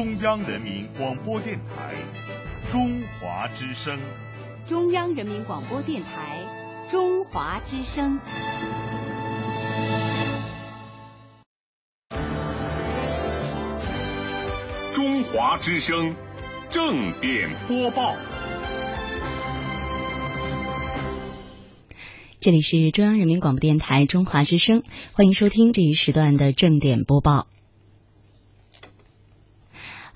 中央人民广播电台中华之声。中央人民广播电台中华之声。中华之声正点播报。这里是中央人民广播电台中华之声，欢迎收听这一时段的正点播报。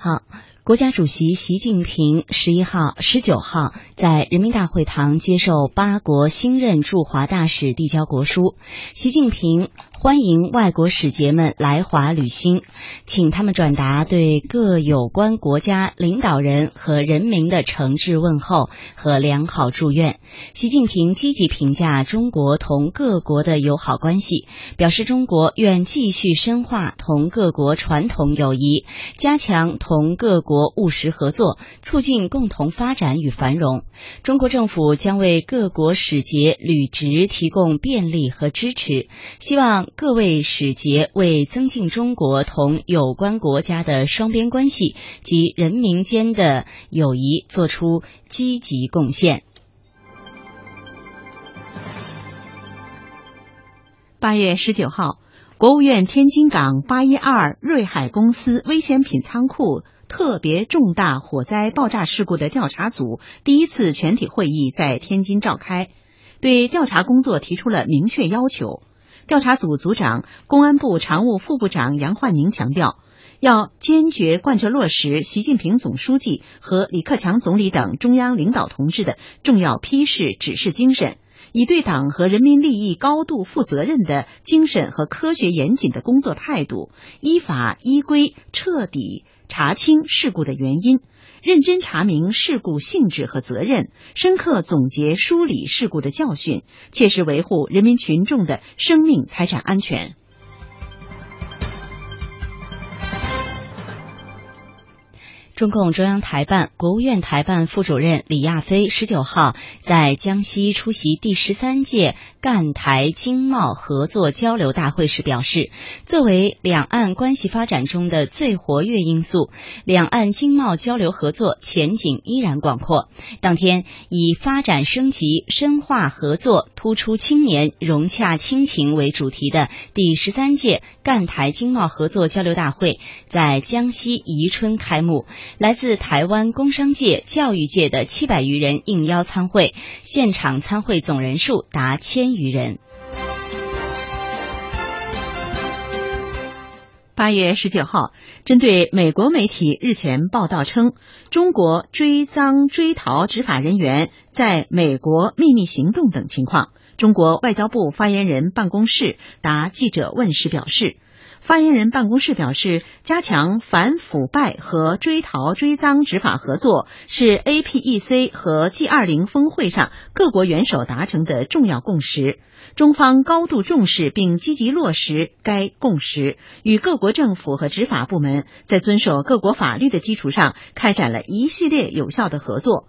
好。国家主席习近平十一号、十九号在人民大会堂接受八国新任驻华大使递交国书。习近平欢迎外国使节们来华履新，请他们转达对各有关国家领导人和人民的诚挚问候和良好祝愿。习近平积极评价中国同各国的友好关系，表示中国愿继续深化同各国传统友谊，加强同各国。国务实合作，促进共同发展与繁荣。中国政府将为各国使节履职提供便利和支持，希望各位使节为增进中国同有关国家的双边关系及人民间的友谊做出积极贡献。八月十九号，国务院天津港八一二瑞海公司危险品仓库。特别重大火灾爆炸事故的调查组第一次全体会议在天津召开，对调查工作提出了明确要求。调查组组长、公安部常务副部长杨焕宁强调，要坚决贯彻落实习近平总书记和李克强总理等中央领导同志的重要批示指示精神，以对党和人民利益高度负责任的精神和科学严谨的工作态度，依法依规彻底。查清事故的原因，认真查明事故性质和责任，深刻总结梳理事故的教训，切实维护人民群众的生命财产安全。中共中央台办、国务院台办副主任李亚飞十九号在江西出席第十三届赣台经贸合作交流大会时表示，作为两岸关系发展中的最活跃因素，两岸经贸交流合作前景依然广阔。当天，以发展升级、深化合作、突出青年、融洽亲情为主题的第十三届赣台经贸合作交流大会在江西宜春开幕。来自台湾工商界、教育界的七百余人应邀参会，现场参会总人数达千余人。八月十九号，针对美国媒体日前报道称中国追赃追逃执法人员在美国秘密行动等情况，中国外交部发言人办公室答记者问时表示。发言人办公室表示，加强反腐败和追逃追赃执法合作是 APEC 和 G20 峰会上各国元首达成的重要共识。中方高度重视并积极落实该共识，与各国政府和执法部门在遵守各国法律的基础上，开展了一系列有效的合作。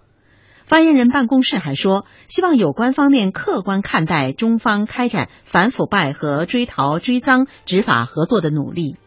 发言人办公室还说，希望有关方面客观看待中方开展反腐败和追逃追赃执法合作的努力。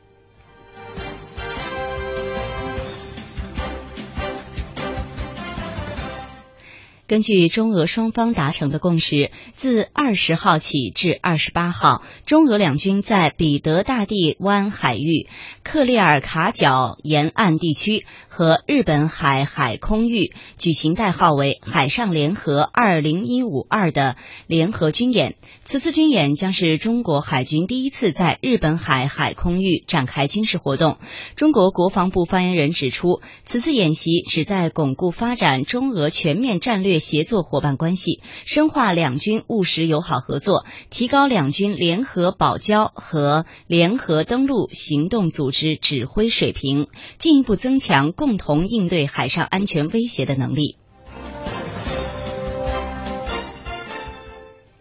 根据中俄双方达成的共识，自二十号起至二十八号，中俄两军在彼得大帝湾海域、克里尔卡角沿岸地区和日本海海空域举行代号为“海上联合二零一五二”的联合军演。此次军演将是中国海军第一次在日本海海空域展开军事活动。中国国防部发言人指出，此次演习旨在巩固发展中俄全面战略。协作伙伴关系，深化两军务实友好合作，提高两军联合保交和联合登陆行动组织指挥水平，进一步增强共同应对海上安全威胁的能力。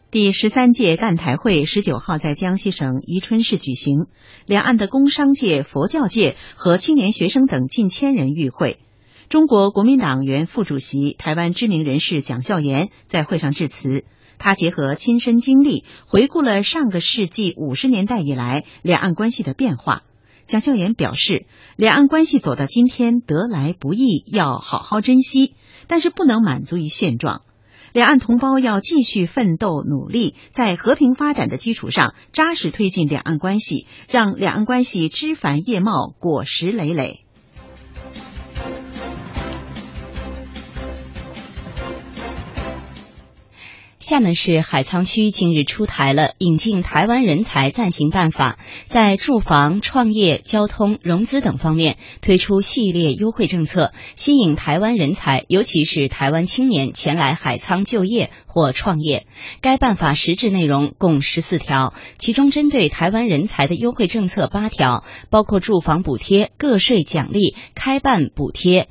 第十三届赣台会十九号在江西省宜春市举行，两岸的工商界、佛教界和青年学生等近千人与会。中国国民党原副主席、台湾知名人士蒋孝严在会上致辞。他结合亲身经历，回顾了上个世纪五十年代以来两岸关系的变化。蒋孝严表示，两岸关系走到今天得来不易，要好好珍惜，但是不能满足于现状。两岸同胞要继续奋斗努力，在和平发展的基础上扎实推进两岸关系，让两岸关系枝繁叶茂、果实累累。厦门市海沧区近日出台了引进台湾人才暂行办法，在住房、创业、交通、融资等方面推出系列优惠政策，吸引台湾人才，尤其是台湾青年前来海沧就业或创业。该办法实质内容共十四条，其中针对台湾人才的优惠政策八条，包括住房补贴、个税奖励、开办补贴，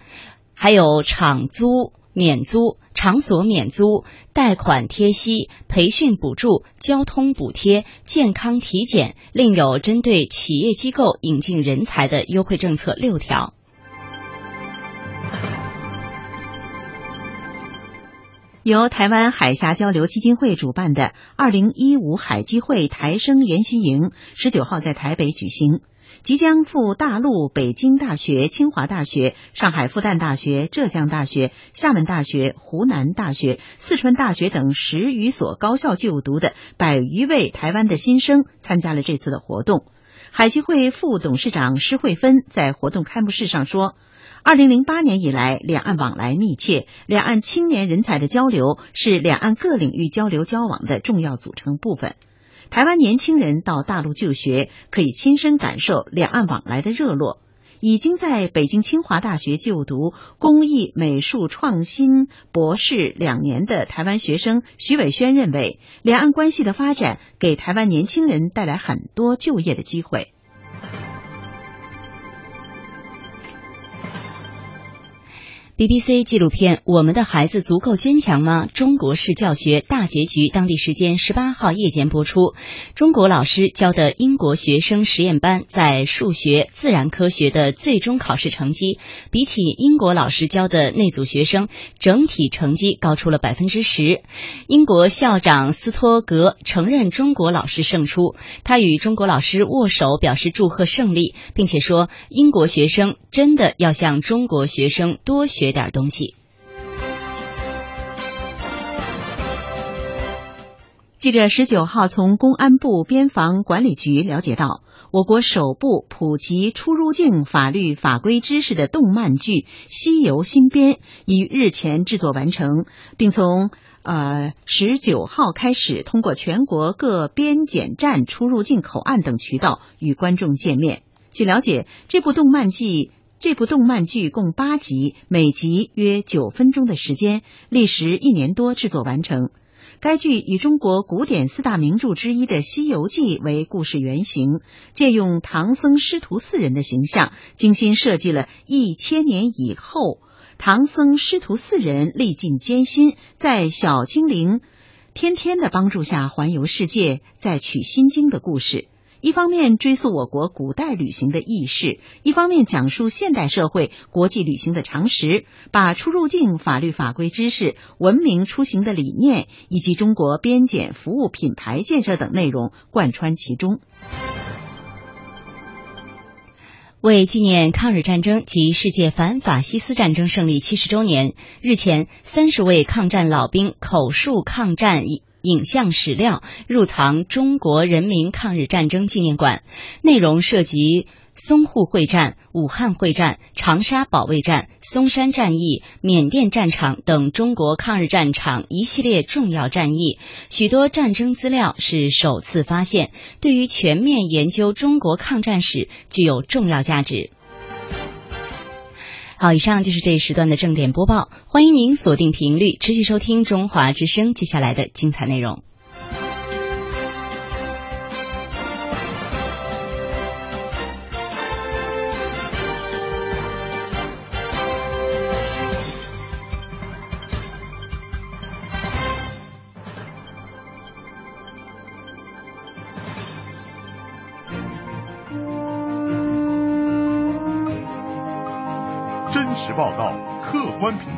还有厂租免租。场所免租、贷款贴息、培训补助、交通补贴、健康体检，另有针对企业机构引进人才的优惠政策六条。由台湾海峡交流基金会主办的二零一五海基会台生研习营，十九号在台北举行。即将赴大陆北京大学、清华大学、上海复旦大学、浙江大学、厦门大学、湖南大学、四川大学等十余所高校就读的百余位台湾的新生参加了这次的活动。海基会副董事长施惠芬在活动开幕式上说：“二零零八年以来，两岸往来密切，两岸青年人才的交流是两岸各领域交流交往的重要组成部分。”台湾年轻人到大陆就学，可以亲身感受两岸往来的热络。已经在北京清华大学就读工艺美术创新博士两年的台湾学生徐伟轩认为，两岸关系的发展给台湾年轻人带来很多就业的机会。BBC 纪录片《我们的孩子足够坚强吗？中国式教学大结局》当地时间十八号夜间播出。中国老师教的英国学生实验班在数学、自然科学的最终考试成绩，比起英国老师教的那组学生，整体成绩高出了百分之十。英国校长斯托格承认中国老师胜出，他与中国老师握手表示祝贺胜利，并且说英国学生真的要向中国学生多学。学点东西。记者十九号从公安部边防管理局了解到，我国首部普及出入境法律法规知识的动漫剧《西游新编》已日前制作完成，并从呃十九号开始通过全国各边检站、出入境口岸等渠道与观众见面。据了解，这部动漫剧。这部动漫剧共八集，每集约九分钟的时间，历时一年多制作完成。该剧以中国古典四大名著之一的《西游记》为故事原型，借用唐僧师徒四人的形象，精心设计了一千年以后唐僧师徒四人历尽艰辛，在小精灵天天的帮助下环游世界，再取心经的故事。一方面追溯我国古代旅行的轶事，一方面讲述现代社会国际旅行的常识，把出入境法律法规知识、文明出行的理念以及中国边检服务品牌建设等内容贯穿其中。为纪念抗日战争及世界反法西斯战争胜利七十周年，日前，三十位抗战老兵口述抗战影像史料入藏中国人民抗日战争纪念馆，内容涉及淞沪会战、武汉会战、长沙保卫战、松山战役、缅甸战场等中国抗日战场一系列重要战役，许多战争资料是首次发现，对于全面研究中国抗战史具有重要价值。好，以上就是这一时段的正点播报。欢迎您锁定频率，持续收听中华之声接下来的精彩内容。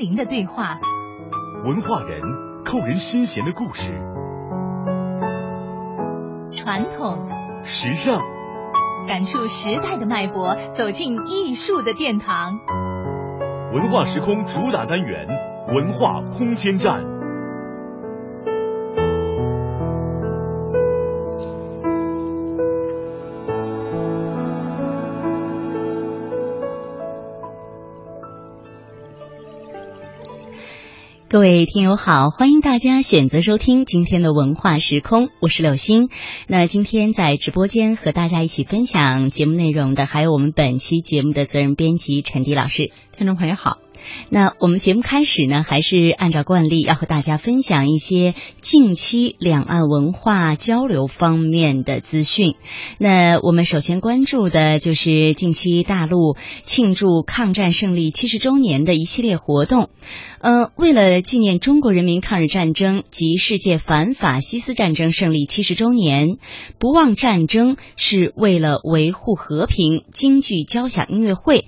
灵的对话，文化人扣人心弦的故事，传统时尚感触时代的脉搏，走进艺术的殿堂。文化时空主打单元：文化空间站。各位听友好，欢迎大家选择收听今天的文化时空，我是柳星。那今天在直播间和大家一起分享节目内容的，还有我们本期节目的责任编辑陈迪老师。听众朋友好。那我们节目开始呢，还是按照惯例要和大家分享一些近期两岸文化交流方面的资讯。那我们首先关注的就是近期大陆庆祝抗战胜利七十周年的一系列活动。呃，为了纪念中国人民抗日战争及世界反法西斯战争胜利七十周年，不忘战争是为了维护和平京剧交响音乐会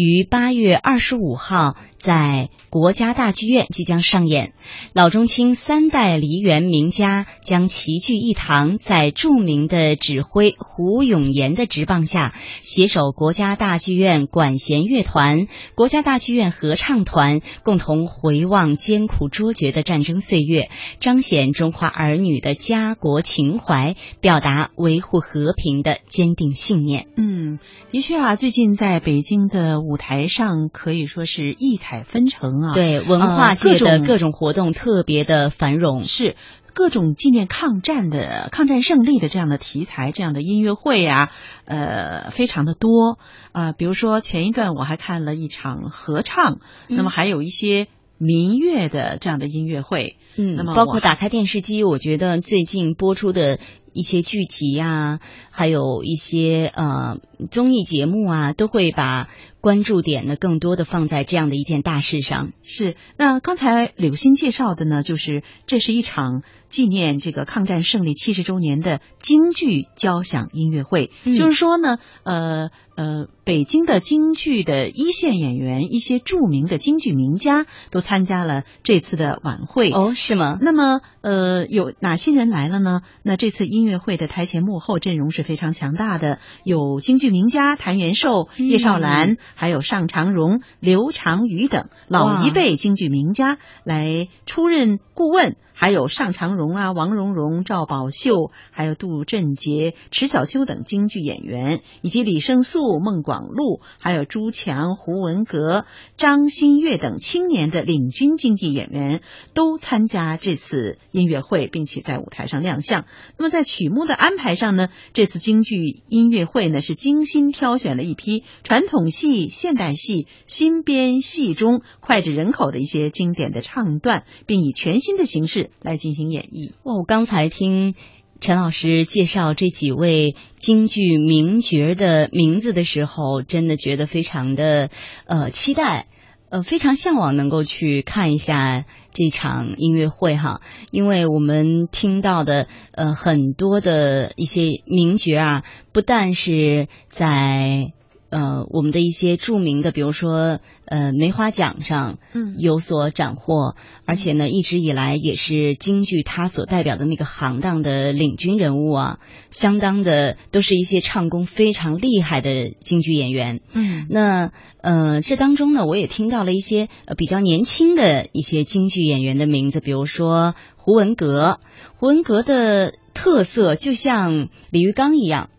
于八月二十五号。在国家大剧院即将上演，老中青三代梨园名家将齐聚一堂，在著名的指挥胡永言的执棒下，携手国家大剧院管弦乐团、国家大剧院合唱团，共同回望艰苦卓绝的战争岁月，彰显中华儿女的家国情怀，表达维护和平的坚定信念。嗯，的确啊，最近在北京的舞台上可以说是异彩。彩纷呈啊，对文化界的各种活动特别的繁荣，是各种纪念抗战的、抗战胜利的这样的题材，这样的音乐会啊，呃，非常的多啊。比如说前一段我还看了一场合唱，那么还有一些民乐的这样的音乐会，嗯，那么包括打开电视机，我觉得最近播出的一些剧集呀，还有一些呃综艺节目啊，都会把。关注点呢，更多的放在这样的一件大事上。是，那刚才柳鑫介绍的呢，就是这是一场纪念这个抗战胜利七十周年的京剧交响音乐会。就是说呢，呃呃，北京的京剧的一线演员，一些著名的京剧名家都参加了这次的晚会。哦，是吗？那么，呃，有哪些人来了呢？那这次音乐会的台前幕后阵容是非常强大的，有京剧名家谭元寿、叶绍兰。还有尚长荣、刘长瑜等老一辈京剧名家来出任顾问。还有尚长荣啊、王蓉蓉、赵宝秀，还有杜振杰、迟小秋等京剧演员，以及李胜素、孟广禄，还有朱强、胡文阁、张新月等青年的领军京剧演员都参加这次音乐会，并且在舞台上亮相。那么在曲目的安排上呢，这次京剧音乐会呢是精心挑选了一批传统戏、现代戏、新编戏中脍炙人口的一些经典的唱段，并以全新的形式。来进行演绎。哇，我刚才听陈老师介绍这几位京剧名角的名字的时候，真的觉得非常的呃期待，呃非常向往能够去看一下这场音乐会哈，因为我们听到的呃很多的一些名角啊，不但是在。呃，我们的一些著名的，比如说呃梅花奖上，嗯，有所斩获，而且呢，一直以来也是京剧它所代表的那个行当的领军人物啊，相当的都是一些唱功非常厉害的京剧演员。嗯，那呃这当中呢，我也听到了一些呃比较年轻的一些京剧演员的名字，比如说胡文阁。胡文阁的特色就像李玉刚一样，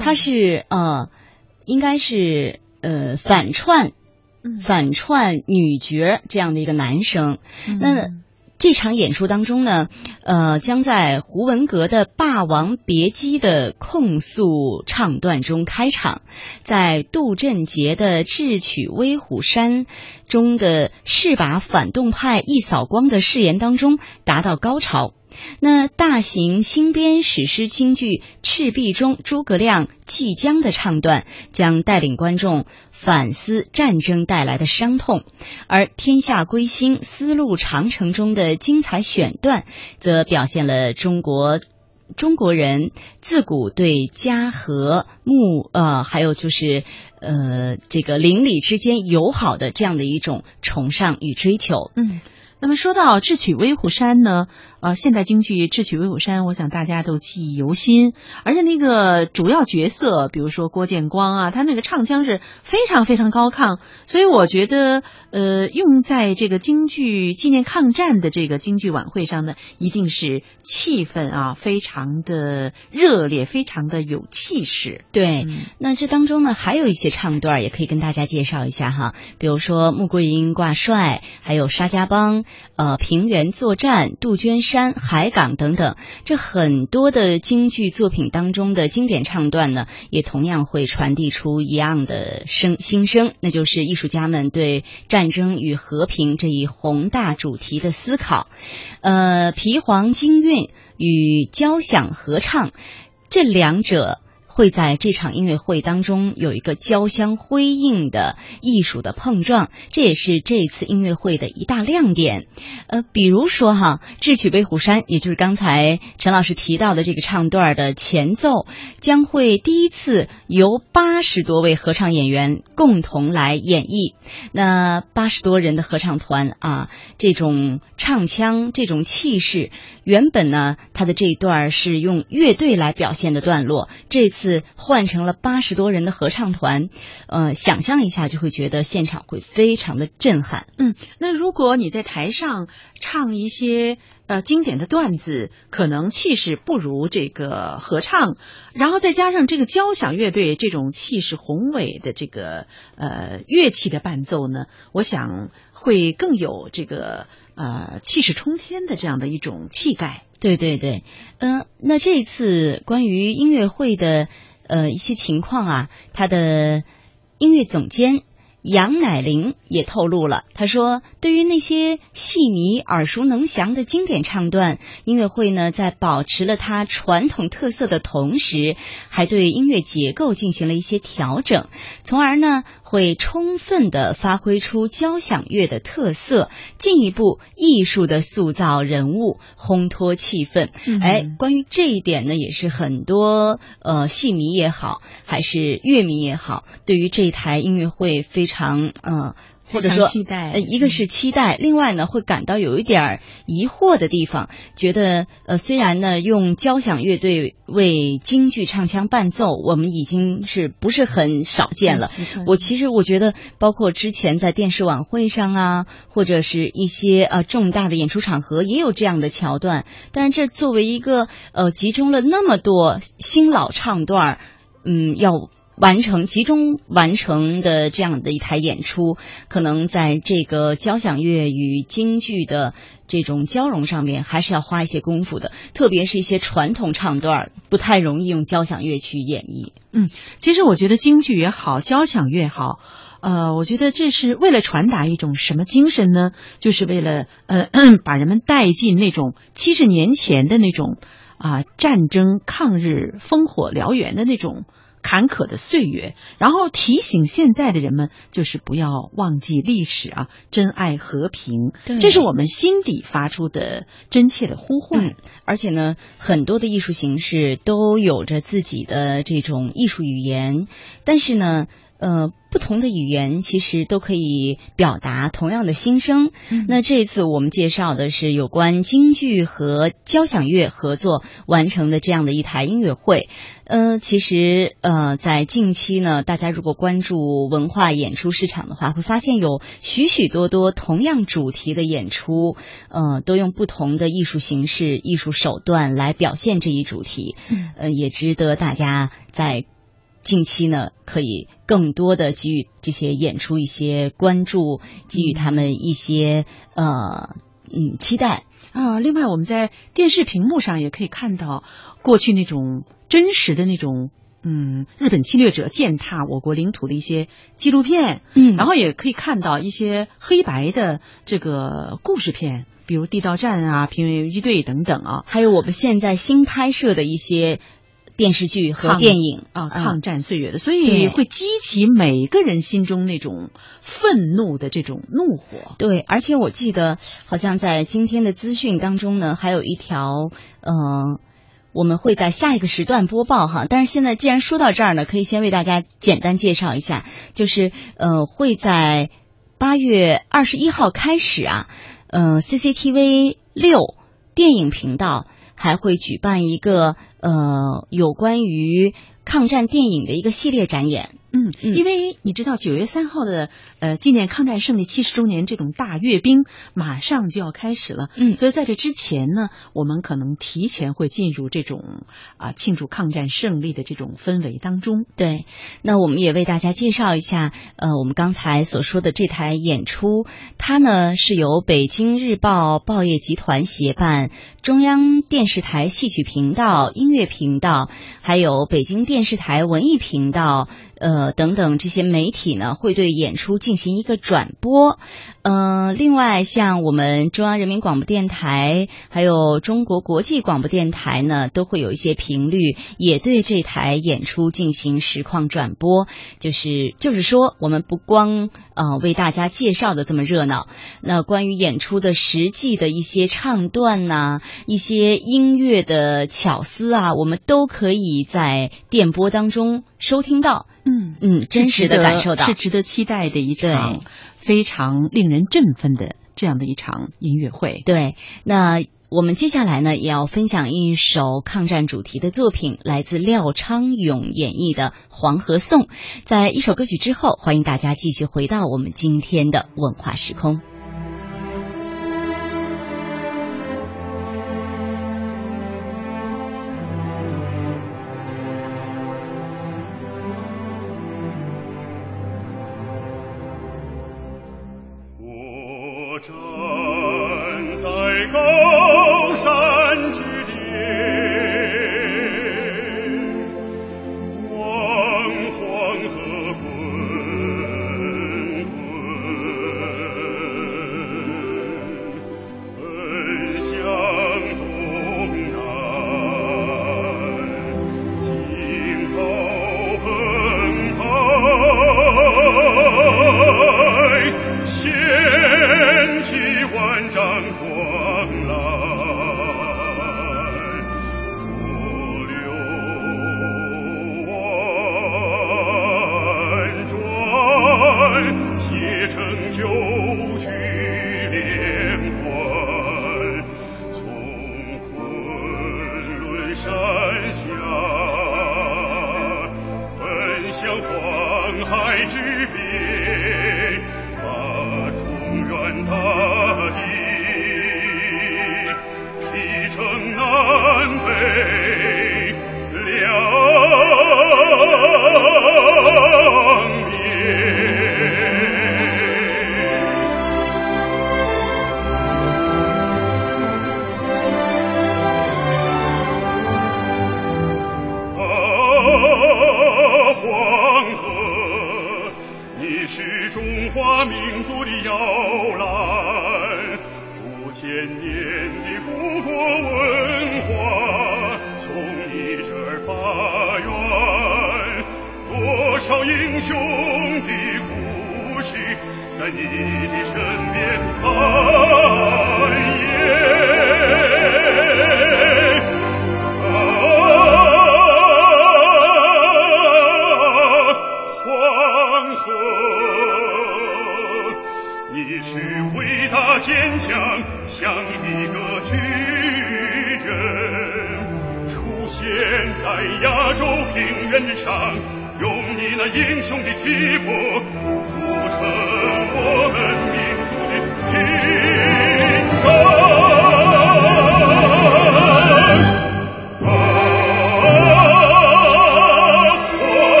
他是呃。应该是呃反串反串女角这样的一个男生。那这场演出当中呢，呃，将在胡文阁的《霸王别姬》的控诉唱段中开场，在杜振杰的《智取威虎山》中的是把反动派一扫光的誓言当中达到高潮。那大型新编史诗京剧《赤壁》中诸葛亮祭江的唱段，将带领观众反思战争带来的伤痛；而《天下归心，丝路长城》中的精彩选段，则表现了中国中国人自古对家和睦呃，还有就是呃这个邻里之间友好的这样的一种崇尚与追求。嗯。那么说到《智取威虎山》呢，呃，现代京剧《智取威虎山》，我想大家都记忆犹新。而且那个主要角色，比如说郭建光啊，他那个唱腔是非常非常高亢。所以我觉得，呃，用在这个京剧纪念抗战的这个京剧晚会上呢，一定是气氛啊，非常的热烈，非常的有气势。对，那这当中呢，还有一些唱段也可以跟大家介绍一下哈，比如说穆桂英挂帅，还有沙家浜。呃，平原作战、杜鹃山、海港等等，这很多的京剧作品当中的经典唱段呢，也同样会传递出一样的声心声，那就是艺术家们对战争与和平这一宏大主题的思考。呃，皮黄京韵与交响合唱这两者。会在这场音乐会当中有一个交相辉映的艺术的碰撞，这也是这次音乐会的一大亮点。呃，比如说哈，《智取威虎山》，也就是刚才陈老师提到的这个唱段的前奏，将会第一次由八十多位合唱演员共同来演绎。那八十多人的合唱团啊，这种唱腔、这种气势，原本呢，他的这一段是用乐队来表现的段落，这次。换成了八十多人的合唱团，呃，想象一下就会觉得现场会非常的震撼。嗯，那如果你在台上唱一些呃经典的段子，可能气势不如这个合唱，然后再加上这个交响乐队这种气势宏伟的这个呃乐器的伴奏呢，我想会更有这个呃气势冲天的这样的一种气概。对对对，嗯，那这一次关于音乐会的呃一些情况啊，他的音乐总监。杨乃玲也透露了，他说：“对于那些戏迷耳熟能详的经典唱段，音乐会呢在保持了它传统特色的同时，还对音乐结构进行了一些调整，从而呢会充分的发挥出交响乐的特色，进一步艺术的塑造人物，烘托气氛。”哎，关于这一点呢，也是很多呃戏迷也好，还是乐迷也好，对于这台音乐会非常。常嗯，或者说，呃，一个是期待，另外呢，会感到有一点疑惑的地方，觉得呃，虽然呢，用交响乐队为京剧唱腔伴奏，我们已经是不是很少见了。我其实我觉得，包括之前在电视晚会上啊，或者是一些呃重大的演出场合，也有这样的桥段。但是这作为一个呃，集中了那么多新老唱段，嗯，要。完成集中完成的这样的一台演出，可能在这个交响乐与京剧的这种交融上面，还是要花一些功夫的。特别是一些传统唱段，不太容易用交响乐去演绎。嗯，其实我觉得京剧也好，交响乐也好，呃，我觉得这是为了传达一种什么精神呢？就是为了呃，把人们带进那种七十年前的那种啊战争抗日烽火燎原的那种。坎坷的岁月，然后提醒现在的人们，就是不要忘记历史啊，珍爱和平。这是我们心底发出的真切的呼唤。而且呢，很多的艺术形式都有着自己的这种艺术语言，但是呢。呃，不同的语言其实都可以表达同样的心声。那这次我们介绍的是有关京剧和交响乐合作完成的这样的一台音乐会。呃，其实呃，在近期呢，大家如果关注文化演出市场的话，会发现有许许多多同样主题的演出，呃，都用不同的艺术形式、艺术手段来表现这一主题。呃，也值得大家在。近期呢可以更多的给予这些演出一些关注，给予他们一些呃嗯期待。啊，另外我们在电视屏幕上也可以看到过去那种真实的那种。嗯，日本侵略者践踏我国领土的一些纪录片，嗯然后也可以看到一些黑白的这个故事片，比如《地道战》啊，《平原游击队》等等啊，还有我们现在新拍摄的一些电视剧和电影啊，嗯抗战岁月的，所以对会激起每个人心中那种愤怒的这种怒火。对，而且我记得好像在今天的资讯当中呢，还有一条，嗯、我们会在下一个时段播报哈。但是现在既然说到这儿呢，可以先为大家简单介绍一下，就是呃，会在八月二十一号开始啊，呃，CCTV 六电影频道还会举办一个呃有关于抗战电影的一个系列展演。嗯，嗯因为你知道九月三号的呃纪念抗战胜利七十周年这种大阅兵马上就要开始了，嗯所以在这之前呢，我们可能提前会进入这种啊、庆祝抗战胜利的这种氛围当中。对，那我们也为大家介绍一下，呃，我们刚才所说的这台演出，它呢是由北京日报报业集团协办，中央电视台戏曲频道、音乐乐频道，还有北京电视台文艺频道，呃等等这些媒体呢，会对演出进行一个转播。呃，另外像我们中央人民广播电台，还有中国国际广播电台呢，都会有一些频率也对这台演出进行实况转播。就是就是说，我们不光呃为大家介绍的这么热闹，那关于演出的实际的一些唱段呐、一些音乐的巧思啊，我们都可以在电波当中收听到。嗯嗯，真实的感受到是值得期待的一场非常令人振奋的这样的一场音乐会。对，那我们接下来呢，也要分享一首抗战主题的作品，来自廖昌永演绎的《黄河颂》。在一首歌曲之后，欢迎大家继续回到我们今天的文化时空。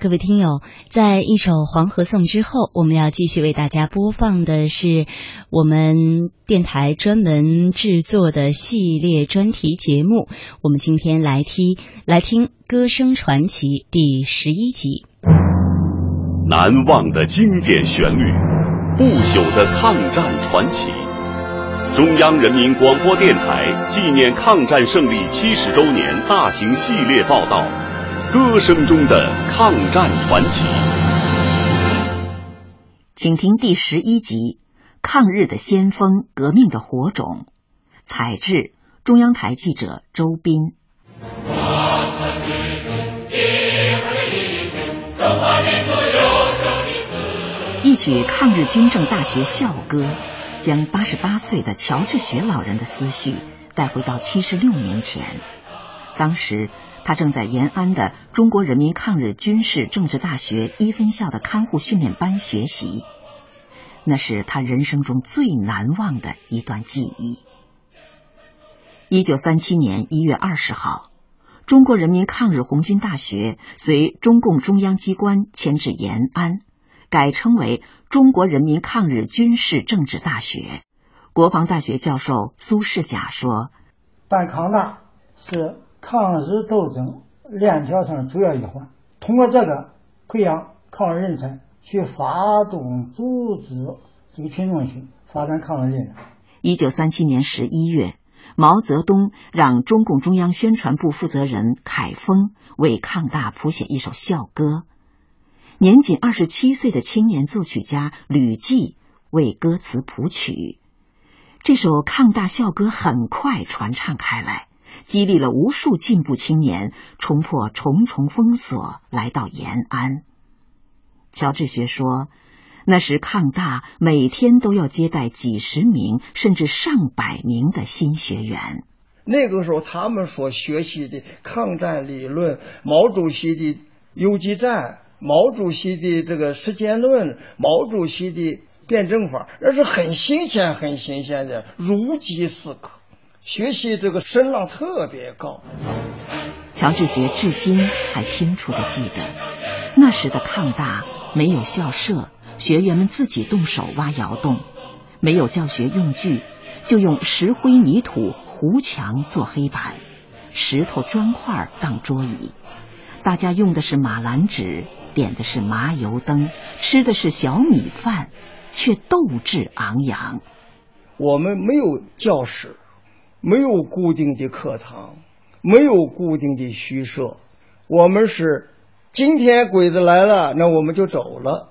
各位听友，在一首《黄河颂》之后，我们要继续为大家播放的是我们电台专门制作的系列专题节目。我们今天来听来听《歌声传奇》第十一集。难忘的经典旋律，不朽的抗战传奇。中央人民广播电台纪念抗战胜利七十周年大型系列报道《歌声中的抗战传奇》。请听第十一集《抗日的先锋，革命的火种》，采制中央台记者周斌。一曲抗日军政大学校歌，将八十八岁的乔治学老人的思绪带回到七十六年前。当时他正在延安的中国人民抗日军事政治大学一分校的看护训练班学习，那是他人生中最难忘的一段记忆。一九三七年一月二十号，中国人民抗日红军大学随中共中央机关迁至延安，改称为中国人民抗日军事政治大学。国防大学教授苏世甲说办抗大是抗日斗争链条上的主要一环，通过这个培养抗日人才，去发动组织这个群众去发展抗日力量。：“一九三七年十一月，毛泽东让中共中央宣传部负责人凯丰为抗大谱写一首校歌。年仅二十七岁的青年作曲家吕骥为歌词谱曲。这首抗大校歌很快传唱开来，激励了无数进步青年冲破重重封锁，来到延安。乔治学说，那时抗大每天都要接待几十名甚至上百名的新学员。那个时候，他们所学习的抗战理论，毛主席的游击战，毛主席的这个实践论，毛主席的辩证法，那是很新鲜、很新鲜的，如饥似渴，学习这个声浪特别高。乔治学至今还清楚的记得，那时的抗大没有校舍，学员们自己动手挖窑洞，没有教学用具，就用石灰泥土糊墙做黑板，石头砖块当桌椅。大家用的是马兰纸，点的是麻油灯，吃的是小米饭，却斗志昂扬。我们没有教室，没有固定的课堂，没有固定的虚设，我们是今天鬼子来了，那我们就走了；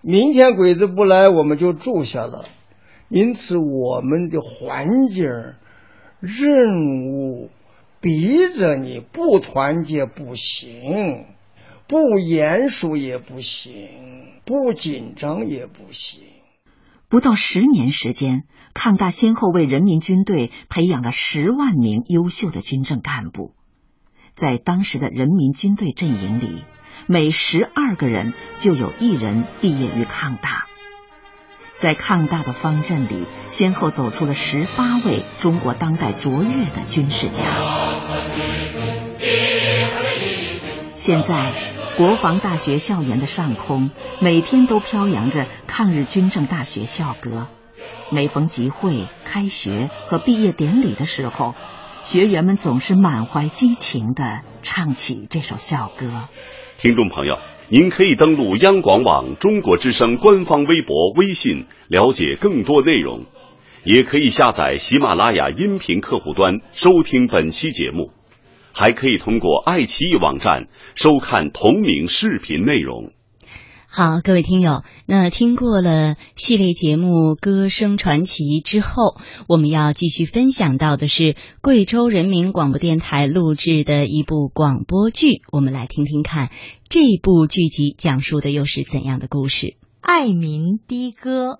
明天鬼子不来，我们就住下了。因此，我们的环境、任务逼着你不团结不行，不严肃也不行，不紧张也不行。不到十年时间，抗大先后为人民军队培养了十万名优秀的军政干部。在当时的人民军队阵营里，每十二个人就有一人毕业于抗大。在抗大的方阵里，先后走出了十八位中国当代卓越的军事家。现在，国防大学校园的上空每天都飘扬着抗日军政大学校歌。每逢集会、开学和毕业典礼的时候，学员们总是满怀激情地唱起这首校歌。听众朋友，您可以登录央广网中国之声官方微博、微信了解更多内容，也可以下载喜马拉雅音频客户端收听本期节目，还可以通过爱奇艺网站收看同名视频内容。好，各位听友，那听过了系列节目《歌声传奇》之后，我们要继续分享到的是贵州人民广播电台录制的一部广播剧。我们来听听看，这部剧集讲述的又是怎样的故事？《爱民的歌》。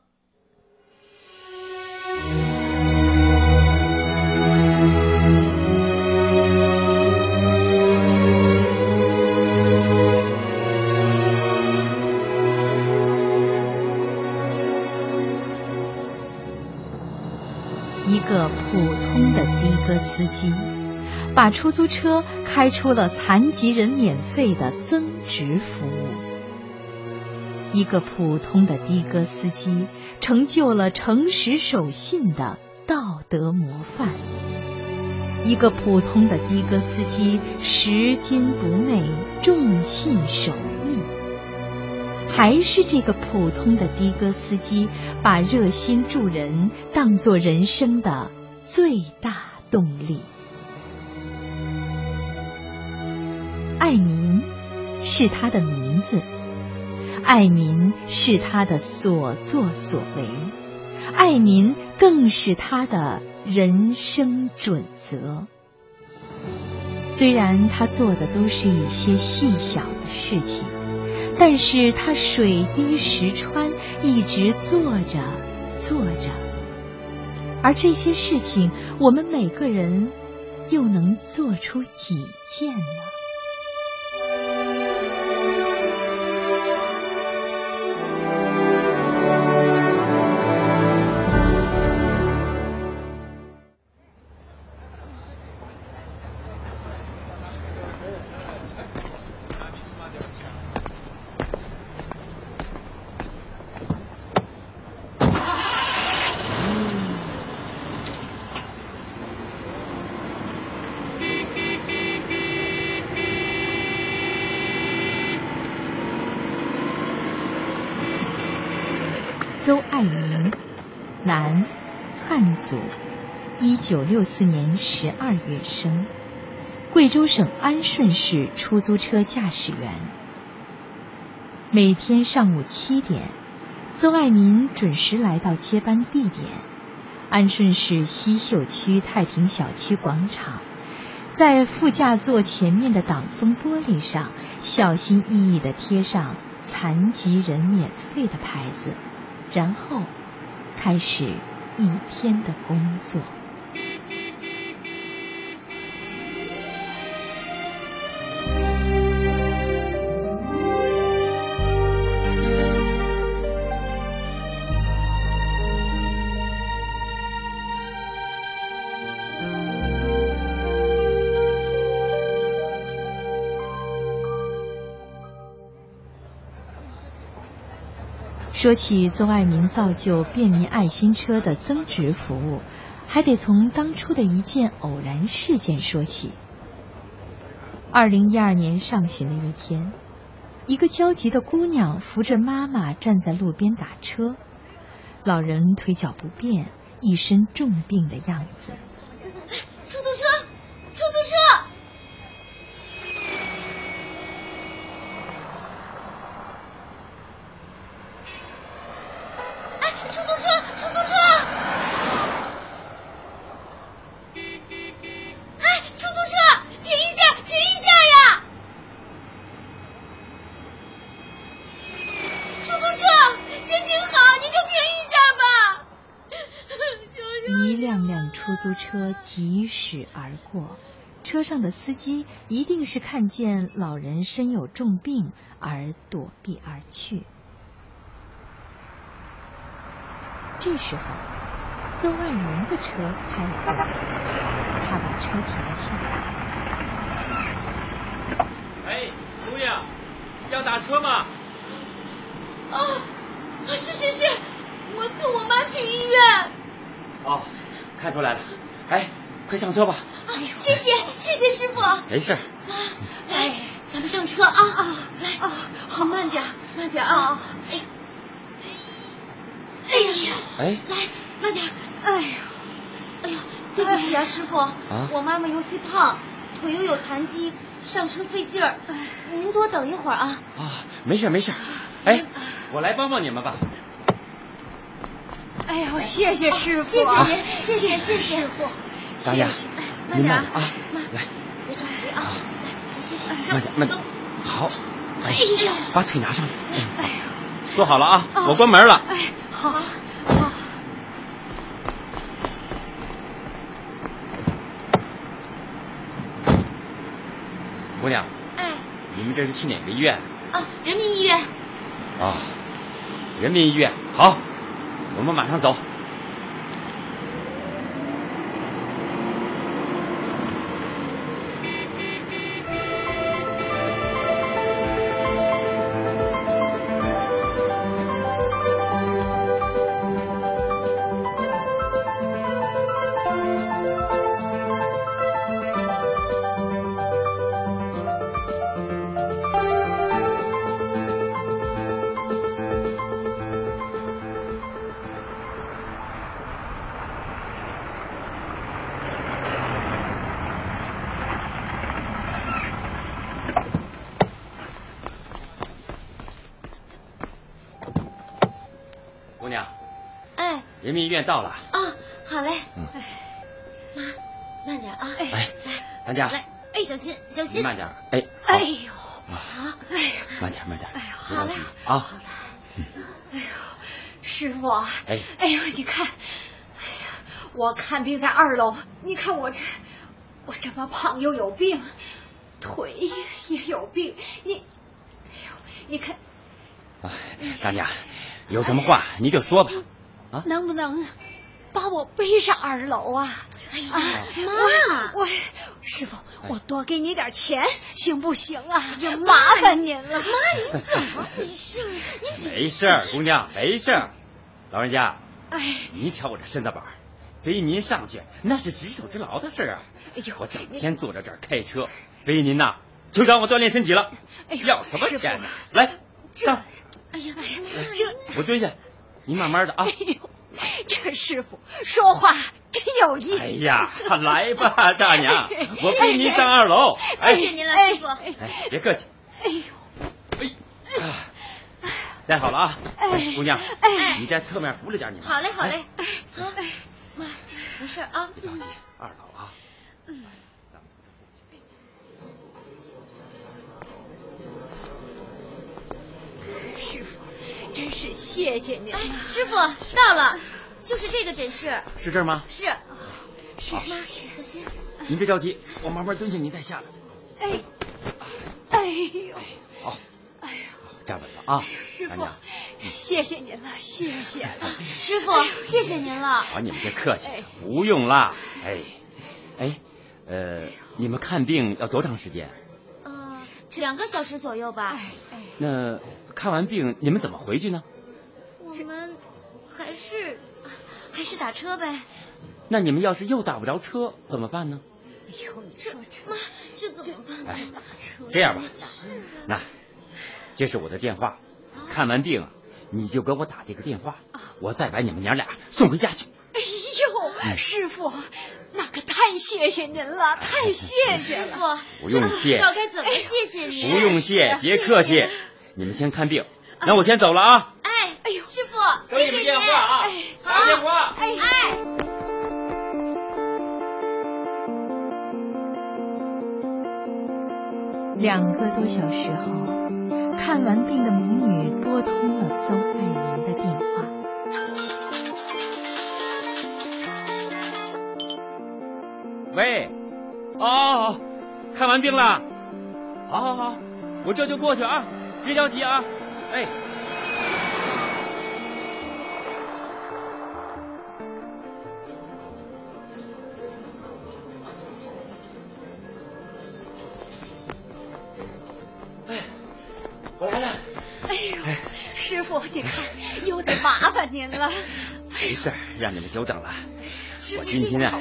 一个普通的的哥司机，把出租车开出了残疾人免费的增值服务。一个普通的的哥司机，成就了诚实守信的道德模范。一个普通的的哥司机，拾金不昧，重信守义。还是这个普通的的哥司机，把热心助人当做人生的最大动力。爱民是他的名字，爱民是他的所作所为，爱民更是他的人生准则。虽然他做的都是一些细小的事情。但是他水滴石穿，一直做着做着，而这些事情，我们每个人又能做出几件呢？族，一九六四年十二月生，贵州省安顺市出租车驾驶员。每天上午七点，邹爱民准时来到接班地点——安顺市西秀区太平小区广场，在副驾座前面的挡风玻璃上，小心翼翼地贴上“残疾人免费”的牌子。然后，开始一天的工作。说起邹爱民造就便民爱心车的增值服务，还得从当初的一件偶然事件说起。二零一二年上旬的一天，一个焦急的姑娘扶着妈妈站在路边打车，老人腿脚不便，一身重病的样子。出租车，出租车！出租车疾驶而过，车上的司机一定是看见老人身有重病而躲避而去。这时候，邹万荣的车开了过来，他把车停下。哎，姑娘，要打车吗？啊，是是是，我送我妈去医院。哦。看出来了，哎，快上车吧。啊，谢谢谢谢师傅。没事。哎，咱们上车啊啊！来啊，好慢点慢点啊！哎，哎呀，哎，来慢点。哎呦，哎呦，对不起啊，师傅，我妈妈尤其胖，腿又有残疾，上车费劲儿。您多等一会儿啊。啊，没事没事。哎，我来帮帮你们吧。哎呦，谢谢师傅，谢谢您，谢谢谢谢师傅。大家，慢点啊，慢，来，别着急啊，来，小心，慢点慢点。好，哎呦，把腿拿上来。哎呦，坐好了啊，我关门了。哎，好，好。姑娘，哎，你们这是去哪个医院？啊，人民医院。啊，人民医院，好，我们马上走。到了。啊，好嘞。嗯。妈，慢点啊。哎，大家，来，哎，小心，小心。你慢点。哎，哎呦，啊，哎呀，慢点，慢点。哎呦，好嘞，啊。好嘞。哎呦，师傅，哎，哎呦，你看，哎呀，我看病在二楼，你看我这，我这么胖又有病，腿也有病，你，哎呦，你看。哎，大娘，有什么话你就说吧。啊，能不能把我背上二楼啊？哎呀，妈，我师傅，我多给你点钱行不行啊？呀，麻烦您了。妈，您怎么回事？您没事，姑娘，没事。老人家，哎，你瞧我这身子板，背您上去那是举手之劳的事啊。哎呦，我整天坐在这儿开车，背您呐，就让我锻炼身体了。哎呦，要什么钱呢？来，上。哎呀，哎呀，这我蹲下，你慢慢的啊。哎呦，这师傅说话真有意思。哎呀，来吧，大娘，我背您上二楼。谢谢您了，师傅。哎，别客气。哎呦，哎，带好了啊。哎，姑娘，哎，你在侧面扶着点你们。好嘞，好嘞。哎，妈，没事啊。别着急，二楼啊。嗯。师傅，真是谢谢您。哎，师傅到了，就是这个诊室。是这儿吗？是。是妈，小心。您别着急，我慢慢蹲下，您再下来。哎，哎呦，好，哎呦，站稳了啊，师傅，谢谢您了，谢谢了，师傅，谢谢您了。好，你们别客气，不用啦。哎，哎，呃，你们看病要多长时间？呃，两个小时左右吧。那看完病你们怎么回去呢？我们还是还是打车呗。那你们要是又打不着车怎么办呢？哎呦，你说这妈，这怎么办？哎，这样吧，那这是我的电话，看完病你就给我打这个电话，我再把你们娘俩送回家去。哎呦，师傅，那可太谢谢您了，太谢谢了。不用谢，不知道该怎么谢谢您。不用谢，别客气。你们先看病，那我先走了啊。哎，哎呦，师傅，谢谢您。电话啊，打电话。哎哎。两个多小时后，看完病的母女拨通了邹爱民的电喂，哦，看完病了，好好好，我这就过去啊，别着急啊，哎。我来了。哎呦，师傅，你看又得麻烦您了。没事，让你们久等了。我今天啊。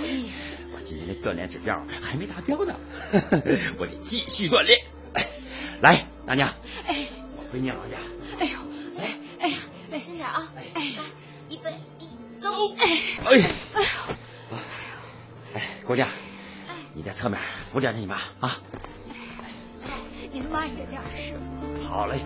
我今天的锻炼指标还没达标呢，我得继续锻炼。来，大娘，哎，我回你老家。哎呦，哎哎呀，小心点啊！哎，来，预备，一走。哎，哎，哎呦，哎，姑娘，你在侧面扶着你妈啊。好，您慢着点，师傅。好嘞。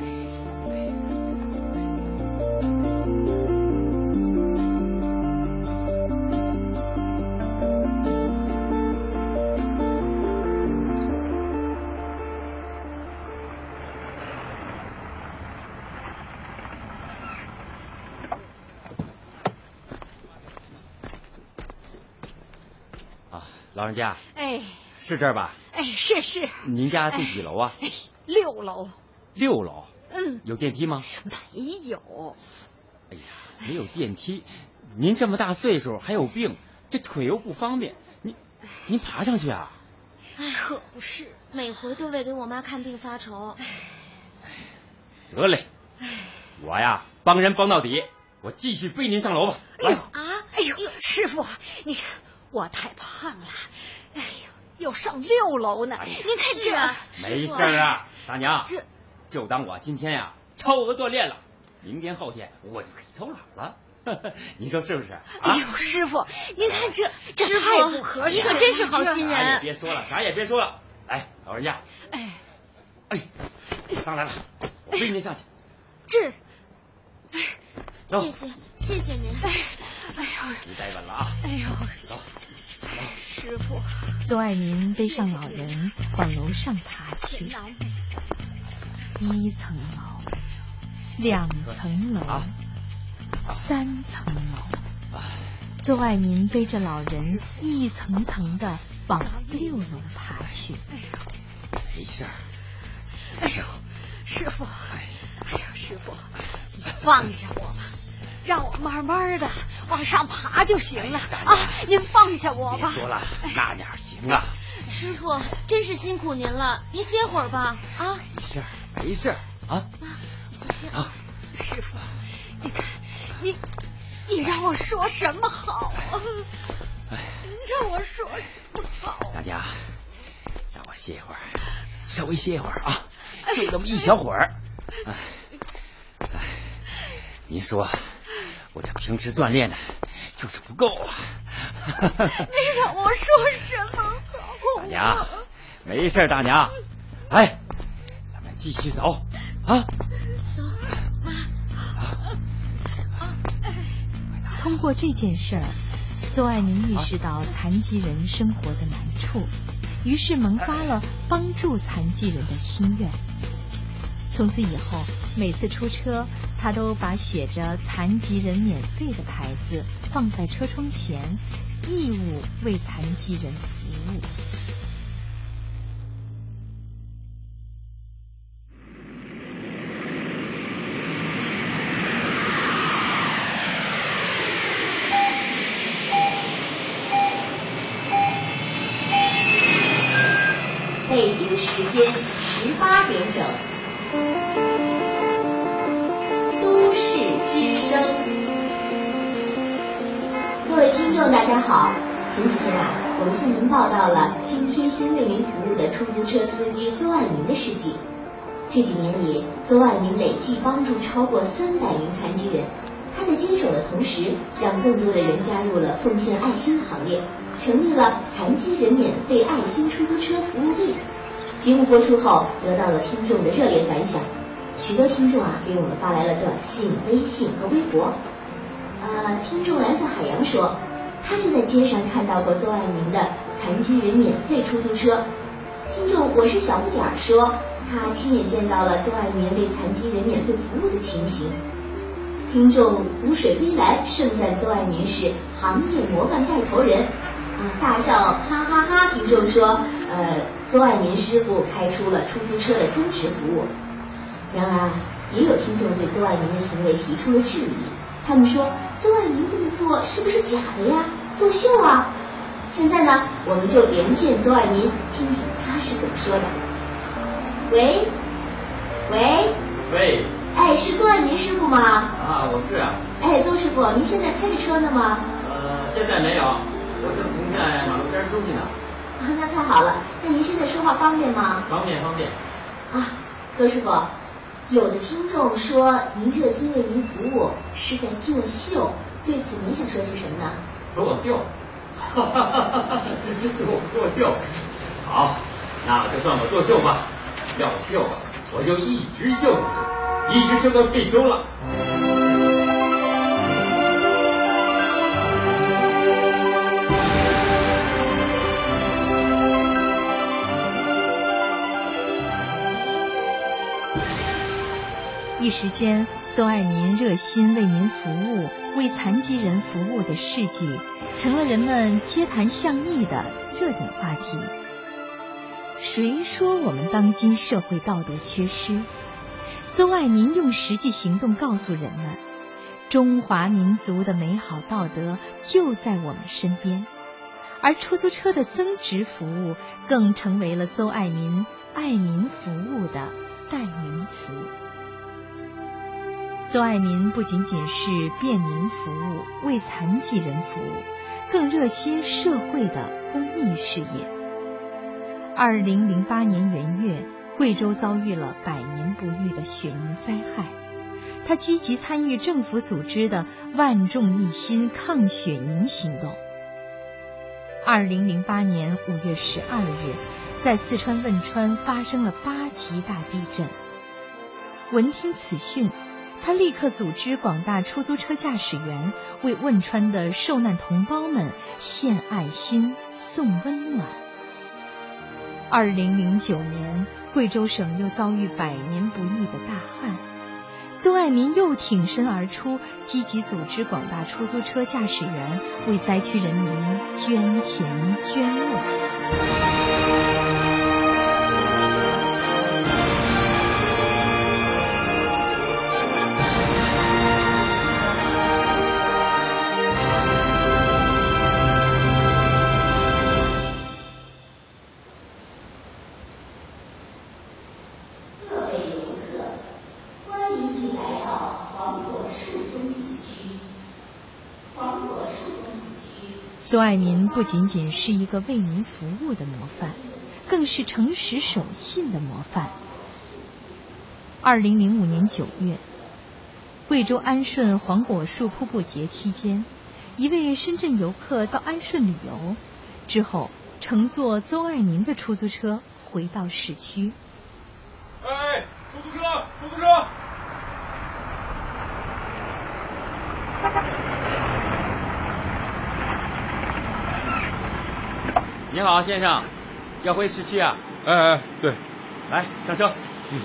老人家，哎，是这儿吧？哎，是是。您家住几楼啊？哎，六楼。六楼。嗯。有电梯吗？没有。哎呀，没有电梯，您这么大岁数还有病，这腿又不方便，您您爬上去啊？可不是，每回都为给我妈看病发愁。得嘞，我呀帮人帮到底，我继续背您上楼吧。哎呦啊！哎呦，师傅，你看。我太胖了，要上六楼呢！您看这，没事啊，大娘，这就当我今天呀超额锻炼了，明天后天我就可以偷懒了，你说是不是？哎呦，师傅，您看这这太不合适，你可真是好心人。啥也别说了，啥也别说了，来，老人家，哎，哎，上来了，我背您上去。这，谢谢谢谢您。哎呦，你待稳了啊！哎呦，走。师傅，邹爱民背上老人往楼上爬去。一层楼，两层楼，三层楼。邹爱民背着老人一层层的往六楼爬去。没事儿。哎呦，师傅，哎呦，师傅，你放下我吧。让我慢慢的往上爬就行了啊！您放下我吧。别说了，那哪行啊？师傅，真是辛苦您了，您歇会儿吧啊！没事，没事啊。走，师傅，你看，你你让我说什么好啊？哎，让我说什么好？大娘，让我歇一会儿，稍微歇一会儿啊，就这么一小会儿。哎，哎，您说。我这平时锻炼的，就是不够啊！你让我说什么好？大娘，没事，大娘，哎，咱们继续走啊！走，妈。通过这件事儿，邹爱民意识到残疾人生活的难处，于是萌发了帮助残疾人的心愿。从此以后，每次出车。他都把写着“残疾人免费”的牌子放在车窗前，义务为残疾人服务。北京时间大家好。前几天啊，我们向您报道了今天先为您服务的出租车司机邹爱民的事迹。这几年里，邹爱民累计帮助超过三百名残疾人。他在坚守的同时，让更多的人加入了奉献爱心的行列，成立了残疾人免费爱心出租车服务队。节目播出后，得到了听众的热烈反响。许多听众啊，给我们发来了短信、微信和微博。呃，听众蓝色海洋说，他就在街上看到过邹爱民的残疾人免费出租车。听众我是小不点儿说，他亲眼见到了邹爱民为残疾人免费服务的情形。听众湖水归来盛赞邹爱民是行业模范带头人，啊，大笑哈哈哈！听众说，呃，邹爱民师傅开出了出租车的增值服务。然而啊，也有听众对邹爱民的行为提出了质疑。他们说，邹爱民这么做是不是假的呀？作秀啊！现在呢，我们就连线邹爱民，听听他是怎么说的。喂，喂，喂，哎，是邹爱民师傅吗？啊，我是啊。哎，邹师傅，您现在开着车呢吗？呃，现在没有。我正停在马路边休息呢。啊，那太好了。那您现在说话方便吗？方便方便。啊，邹师傅，有的听众说您热心为民服务是在作秀，对此您想说些什么呢？作秀，哈哈哈哈哈！作作秀，好，那就算我作秀吧。要秀，我就一直秀下去，一直秀到退休了。一时间，邹爱民热心为民服务、为残疾人服务的事迹，成了人们街谈巷议的热点话题。谁说我们当今社会道德缺失？邹爱民用实际行动告诉人们，中华民族的美好道德就在我们身边。而出租车的增值服务，更成为了邹爱民爱民服务的代名词。邹爱民不仅仅是便民服务、为残疾人服务，更热心社会的公益事业。二零零八年元月，贵州遭遇了百年不遇的雪泥灾害，他积极参与政府组织的“万众一心抗雪泥”行动。二零零八年五月十二日，在四川汶川发生了八级大地震。闻听此讯。他立刻组织广大出租车驾驶员为汶川的受难同胞们献爱心、送温暖。二零零九年，贵州省又遭遇百年不遇的大旱，邹爱民又挺身而出，积极组织广大出租车驾驶员为灾区人民捐钱捐物。邹爱民不仅仅是一个为民服务的模范，更是诚实守信的模范。二零零五年九月，贵州安顺黄果树瀑布节期间，一位深圳游客到安顺旅游，之后乘坐邹爱民的出租车回到市区。哎，出租车，出租车！你好，先生，要回市区啊？哎哎，对，来上车。嗯。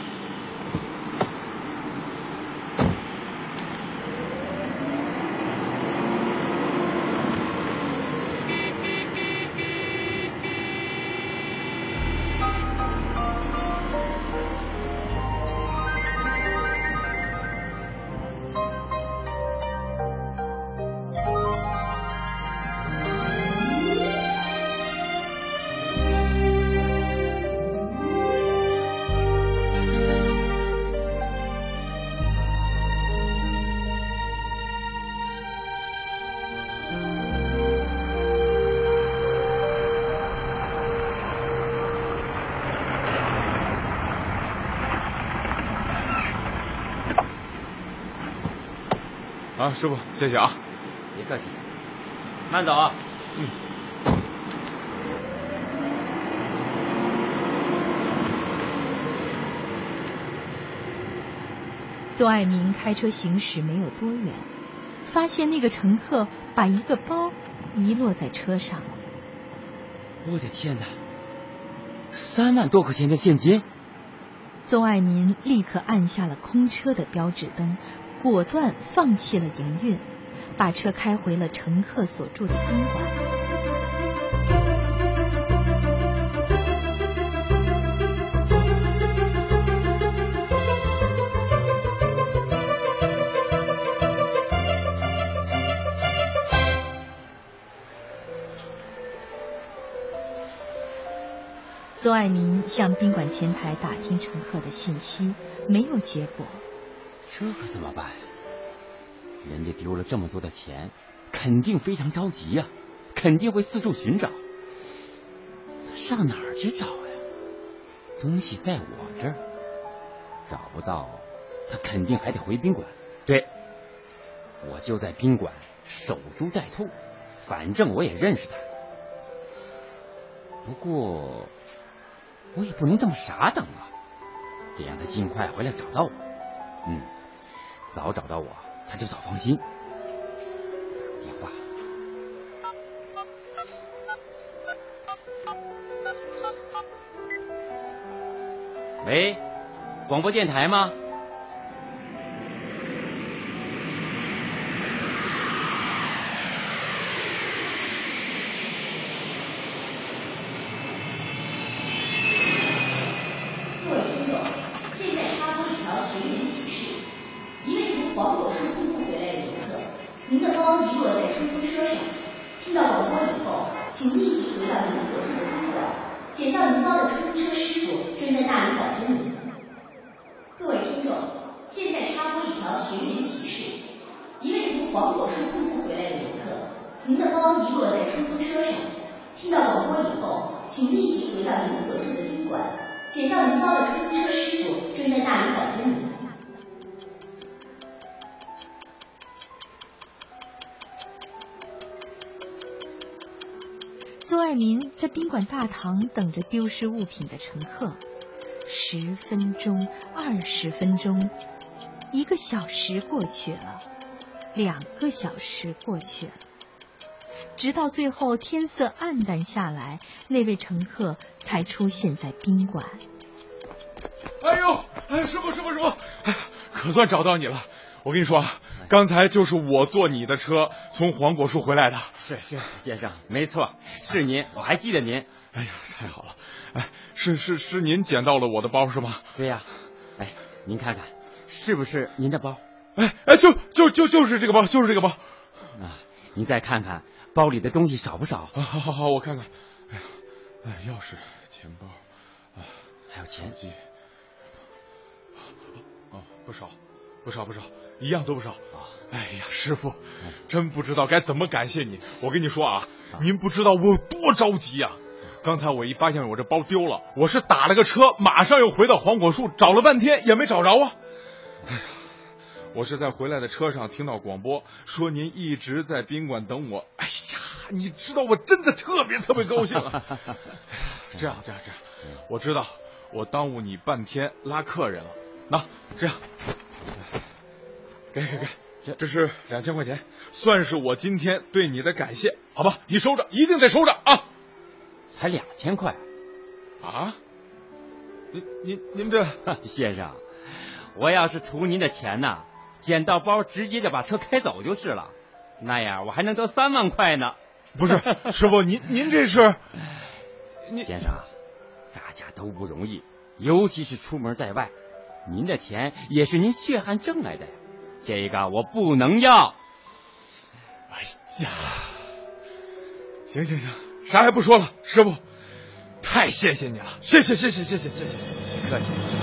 啊，师傅，谢谢啊！别客气，慢走啊。嗯。邹爱民开车行驶没有多远，发现那个乘客把一个包遗落在车上。我的天哪！三万多块钱的现金！邹爱民立刻按下了空车的标志灯。果断放弃了营运，把车开回了乘客所住的宾馆。邹爱民向宾馆前台打听乘客的信息，没有结果。这可怎么办？人家丢了这么多的钱，肯定非常着急呀，肯定会四处寻找。他上哪儿去找呀？东西在我这儿，找不到，他肯定还得回宾馆。对，我就在宾馆守株待兔，反正我也认识他。不过，我也不能这么傻等啊，得让他尽快回来找到我。嗯，早找到我，他就早放心。电话。喂，广播电台吗？丢失物品的乘客，十分钟、二十分钟，一个小时过去了，两个小时过去了，直到最后天色暗淡下来，那位乘客才出现在宾馆。哎呦，哎，师傅，师傅，师傅，哎，可算找到你了。我跟你说啊，刚才就是我坐你的车从黄果树回来的。是是，先生，没错，是您，我还记得您。哎呀，太好了！哎，是是是，您捡到了我的包是吗？对呀。哎，您看看，是不是您的包？哎哎，就就就就是这个包，就是这个包。啊，您再看看包里的东西少不少？啊，好好好，我看看。哎呀，哎，钥匙、钱包，啊，还有钱。哦，不少，不少，不少，一样都不少。哎呀，师傅，真不知道该怎么感谢你。我跟你说啊，您不知道我有多着急啊！刚才我一发现我这包丢了，我是打了个车，马上又回到黄果树，找了半天也没找着啊。哎呀，我是在回来的车上听到广播说您一直在宾馆等我。哎呀，你知道我真的特别特别高兴啊！这样这样这样，我知道我耽误你半天拉客人了。那这样，给给给，这这是两千块钱，算是我今天对你的感谢，好吧？你收着，一定得收着啊！才两千块，啊？您您您这先生，我要是图您的钱呢，捡到包直接就把车开走就是了，那样我还能得三万块呢。不是，师傅，您您这是，先生，大家都不容易，尤其是出门在外。您的钱也是您血汗挣来的呀，这个我不能要。哎呀，行行行，啥也不说了，师傅，太谢谢你了，谢谢谢谢谢谢谢谢，不客气。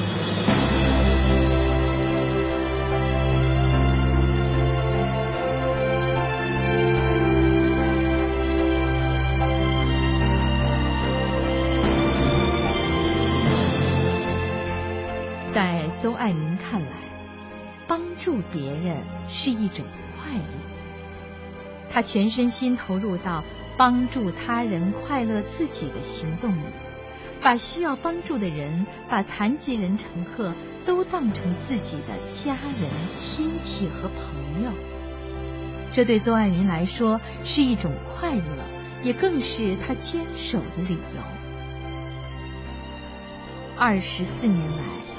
别人是一种快乐。他全身心投入到帮助他人、快乐自己的行动里，把需要帮助的人、把残疾人乘客都当成自己的家人、亲戚和朋友。这对邹爱民来说是一种快乐，也更是他坚守的理由。二十四年来。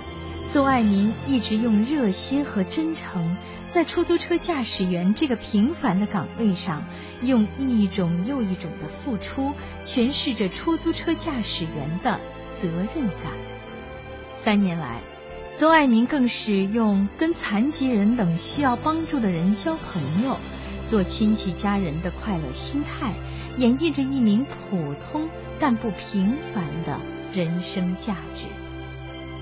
邹爱民一直用热心和真诚，在出租车驾驶员这个平凡的岗位上，用一种又一种的付出，诠释着出租车驾驶员的责任感。三年来，邹爱民更是用跟残疾人等需要帮助的人交朋友、做亲戚家人的快乐心态，演绎着一名普通但不平凡的人生价值。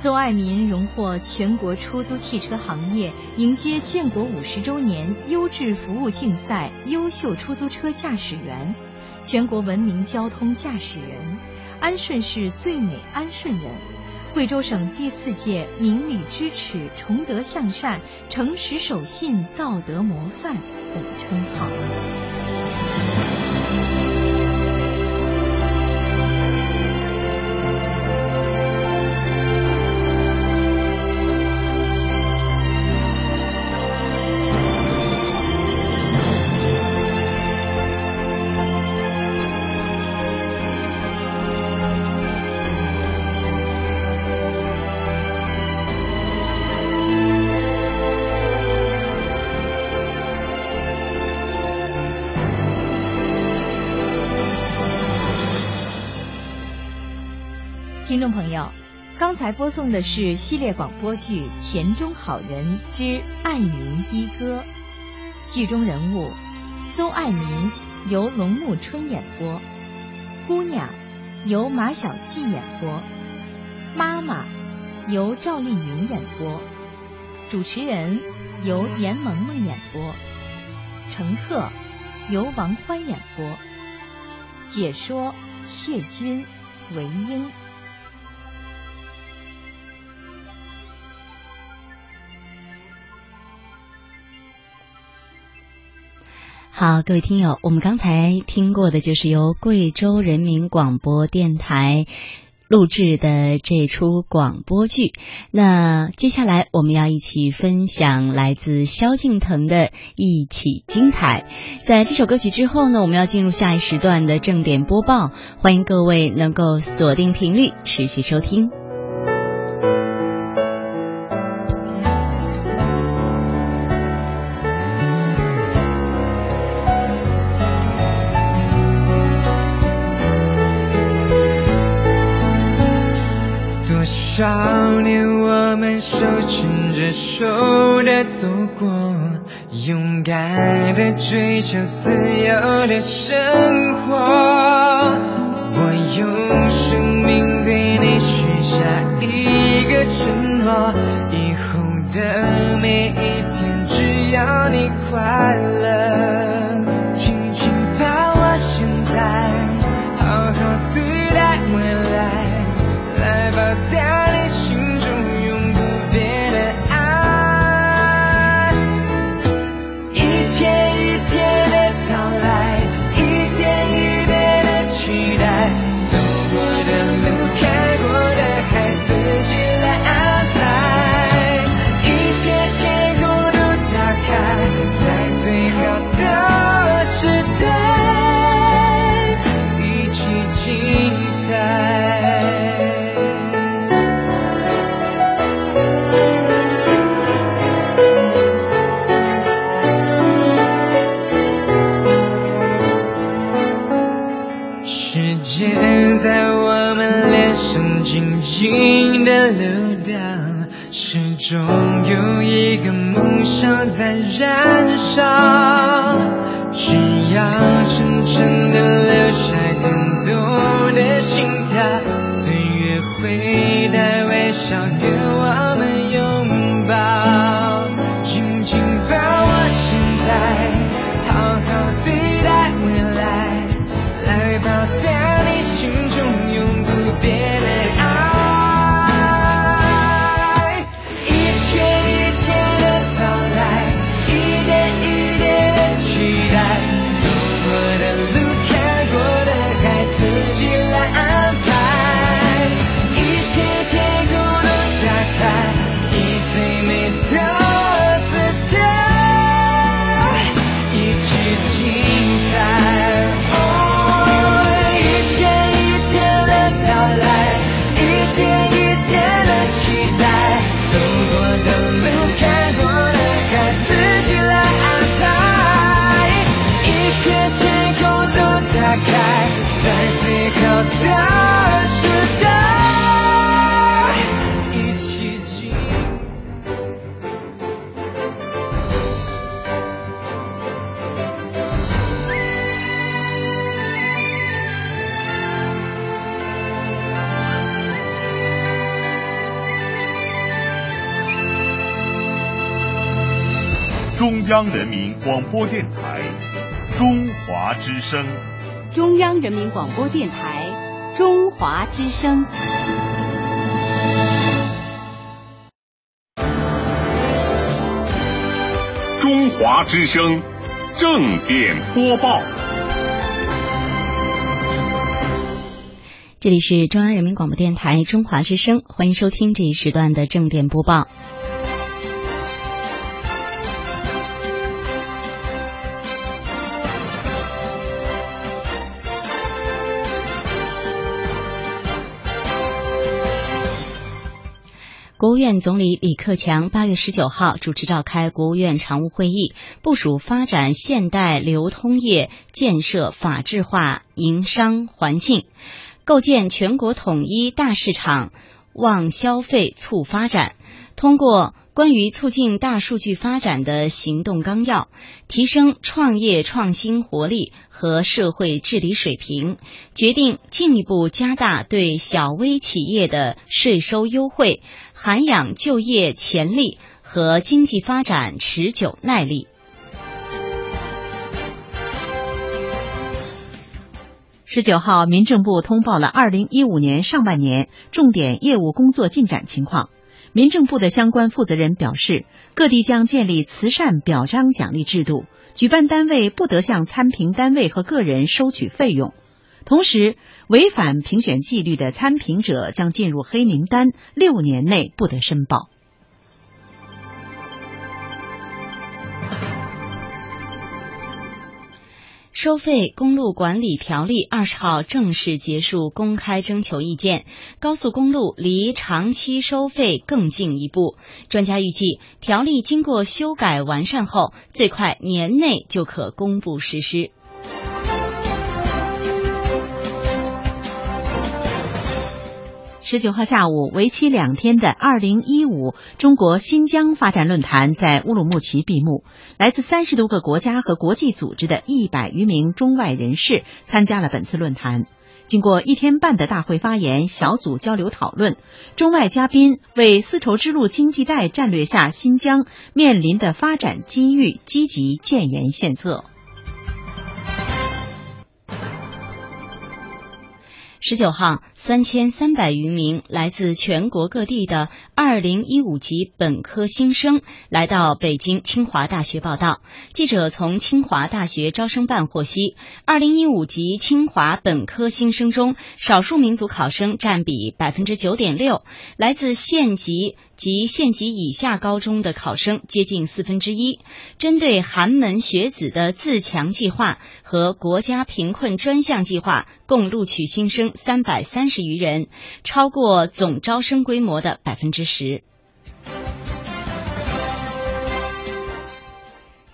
邹爱民荣获全国出租汽车行业迎接建国五十周年优质服务竞赛优秀出租车驾驶员、全国文明交通驾驶人，安顺市最美安顺人，贵州省第四届明理支持、崇德向善、诚实守信道德模范等称号。朋友，刚才播送的是系列广播剧《钱中好人之爱民的歌》，剧中人物邹爱民由龙木春演播，姑娘由马小季演播，妈妈由赵丽云演播，主持人由严萌萌演播，乘客由王欢演播，解说谢军、韦英。好，各位听友，我们刚才听过的就是由贵州人民广播电台录制的这出广播剧。那接下来我们要一起分享来自萧敬腾的《一起精彩》。在这首歌曲之后呢，我们要进入下一时段的正点播报，欢迎各位能够锁定频率，持续收听。牵着手的走过，勇敢的追求自由的生活。我用生命对你许下一个承诺，以后的每一天，只要你快乐，始终有一个梦想在燃烧。只要真诚的留下感动的心跳，岁月会带微笑给我中央人民广播电台《中华之声》中央人民广播电台中华之声。中华之声正点播报。这里是中央人民广播电台中华之声，欢迎收听这一时段的正点播报。务院总理李克强八月十九号主持召开国务院常务会议，部署发展现代流通业建设法治化营商环境。构建全国统一大市场，旺消费促发展。通过关于促进大数据发展的行动纲要，提升创业创新活力和社会治理水平，决定进一步加大对小微企业的税收优惠，涵养就业潜力和经济发展持久耐力。十九号，民政部通报了二零一五年上半年重点业务工作进展情况。民政部的相关负责人表示，各地将建立慈善表彰奖励制度，举办单位不得向参评单位和个人收取费用。同时，违反评选纪律的参评者将进入黑名单，六年内不得申报。收费公路管理条例二十号正式结束公开征求意见，高速公路离长期收费更进一步。专家预计，条例经过修改完善后，最快年内就可公布实施。十九号下午，为期两天的二零一五中国新疆发展论坛在乌鲁木齐闭幕。来自三十多个国家和国际组织的一百余名中外人士参加了本次论坛。经过一天半的大会发言、小组交流讨论，中外嘉宾为丝绸之路经济带战略下新疆面临的发展机遇积极建言献策。十九号，三千三百余名来自全国各地的二零一五级本科新生来到北京清华大学报到。记者从清华大学招生办获悉，二零一五级清华本科新生中，少数民族考生占比百分之九点六，来自县级及县级以下高中的考生接近四分之一。针对寒门学子的自强计划和国家贫困专项计划，共录取新生。三百三十余人，超过总招生规模的百分之十。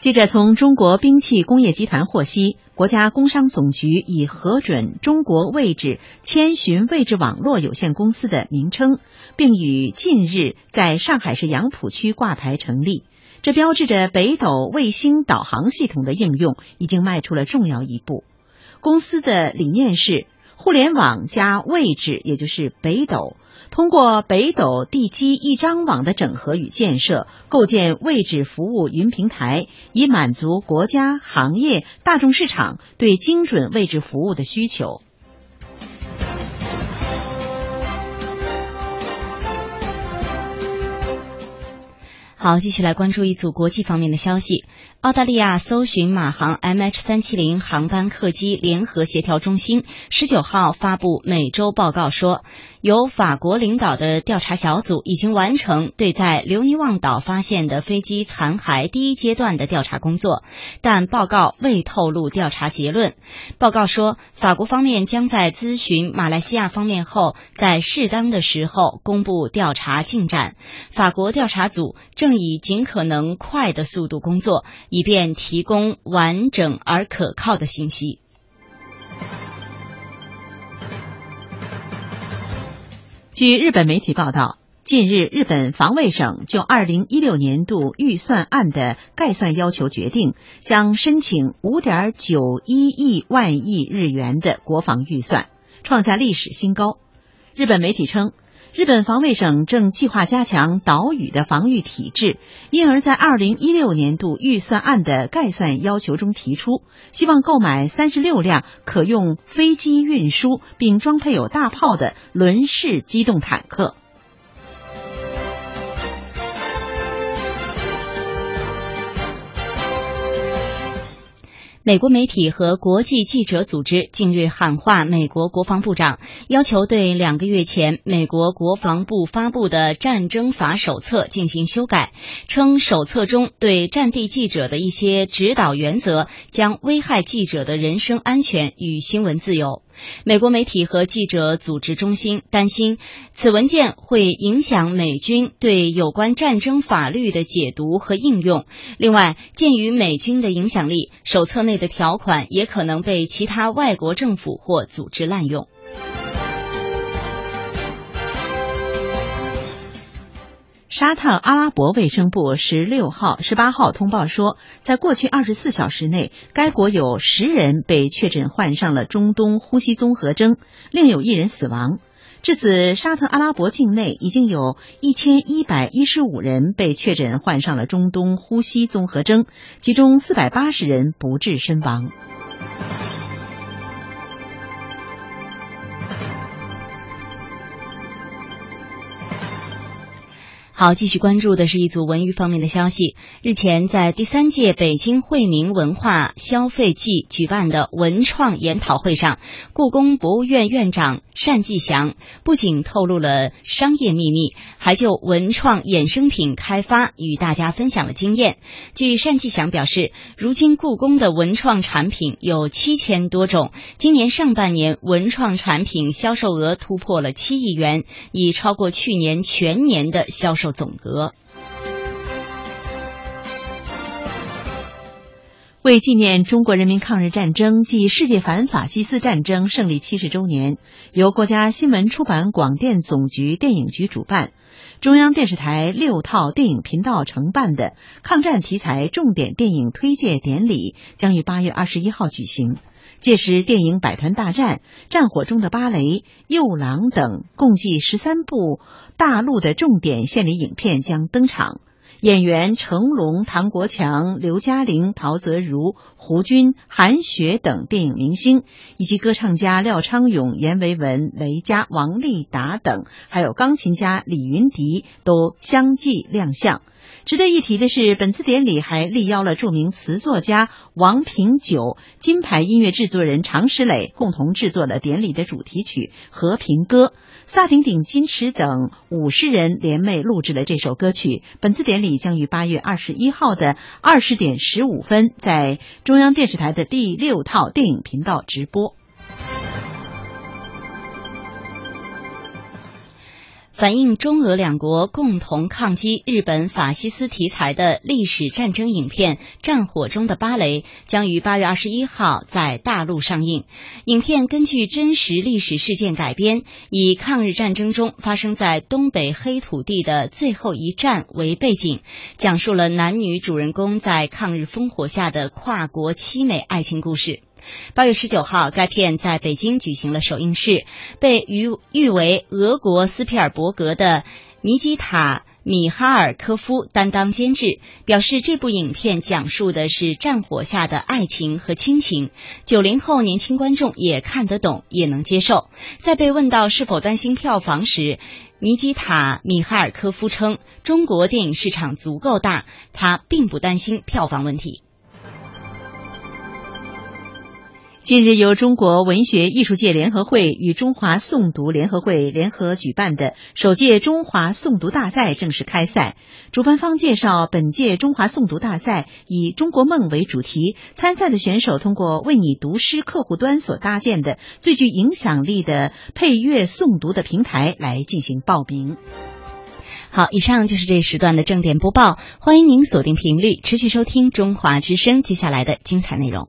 记者从中国兵器工业集团获悉，国家工商总局已核准中国位置千寻位置网络有限公司的名称，并于近日在上海市杨浦区挂牌成立。这标志着北斗卫星导航系统的应用已经迈出了重要一步。公司的理念是。互联网加位置，也就是北斗，通过北斗地基一张网的整合与建设，构建位置服务云平台，以满足国家、行业、大众市场对精准位置服务的需求。好，继续来关注一组国际方面的消息。澳大利亚搜寻马航 MH 三七零航班客机联合协调中心十九号发布每周报告说，由法国领导的调查小组已经完成对在留尼旺岛发现的飞机残骸第一阶段的调查工作，但报告未透露调查结论。报告说，法国方面将在咨询马来西亚方面后，在适当的时候公布调查进展。法国调查组正以尽可能快的速度工作。以便提供完整而可靠的信息。据日本媒体报道，近日日本防卫省就二零一六年度预算案的概算要求决定，将申请五点九一亿万亿日元的国防预算，创下历史新高。日本媒体称，日本防卫省正计划加强岛屿的防御体制，因而，在二零一六年度预算案的概算要求中提出，希望购买三十六辆可用飞机运输并装配有大炮的轮式机动坦克。美国媒体和国际记者组织近日喊话美国国防部长，要求对两个月前美国国防部发布的战争法手册进行修改，称手册中对战地记者的一些指导原则将危害记者的人身安全与新闻自由。美国媒体和记者组织中心担心，此文件会影响美军对有关战争法律的解读和应用。另外，鉴于美军的影响力，手册内的条款也可能被其他外国政府或组织滥用。沙特阿拉伯卫生部十六号、十八号通报说，在过去二十四小时内，该国有十人被确诊患上了中东呼吸综合征，另有一人死亡。至此，沙特阿拉伯境内已经有一千一百一十五人被确诊患上了中东呼吸综合征，其中四百八十人不治身亡。好，继续关注的是一组文娱方面的消息。日前，在第三届北京惠民文化消费季举办的文创研讨会上，故宫博物院院长单霁翔不仅透露了商业秘密，还就文创衍生品开发与大家分享了经验。据单霁翔表示，如今故宫的文创产品有七千多种，今年上半年文创产品销售额突破了七亿元，已超过去年全年的销售。总额。为纪念中国人民抗日战争暨世界反法西斯战争胜利七十周年，由国家新闻出版广电总局电影局主办，中央电视台六套电影频道承办的抗战题材重点电影推介典礼将于八月二十一号举行。届时，电影《百团大战》《战火中的芭蕾》《右郎》等共计十三部大陆的重点献礼影片将登场。演员成龙、唐国强、刘嘉玲、陶泽如、胡军、韩雪等电影明星，以及歌唱家廖昌永、阎维文、雷佳、王丽达等，还有钢琴家李云迪都相继亮相。值得一提的是，本次典礼还力邀了著名词作家王平九、金牌音乐制作人常石磊，共同制作了典礼的主题曲《和平歌》。萨顶顶、金池等五十人联袂录制了这首歌曲。本次典礼将于八月二十一号的二十点十五分，在中央电视台的第六套电影频道直播。反映中俄两国共同抗击日本法西斯题材的历史战争影片《战火中的芭蕾》将于八月二十一号在大陆上映。影片根据真实历史事件改编，以抗日战争中发生在东北黑土地的最后一战为背景，讲述了男女主人公在抗日烽火下的跨国凄美爱情故事。八月十九号，该片在北京举行了首映式，被誉誉为俄国斯皮尔伯格的尼基塔·米哈尔科夫担当监制，表示这部影片讲述的是战火下的爱情和亲情，九零后年轻观众也看得懂，也能接受。在被问到是否担心票房时，尼基塔·米哈尔科夫称：“中国电影市场足够大，他并不担心票房问题。”近日，由中国文学艺术界联合会与中华诵读联合会联合举办的首届中华诵读大赛正式开赛。主办方介绍，本届中华诵读大赛以“中国梦”为主题，参赛的选手通过为你读诗客户端所搭建的最具影响力的配乐诵读的平台来进行报名。好，以上就是这时段的正点播报，欢迎您锁定频率，持续收听中华之声接下来的精彩内容。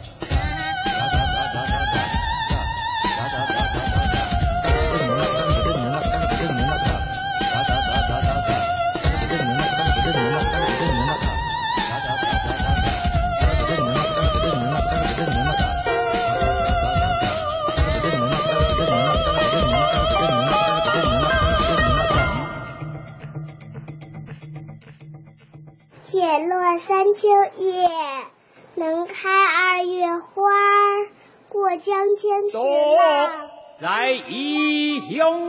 叶落三秋叶，能开二月花。过江千尺浪，在异乡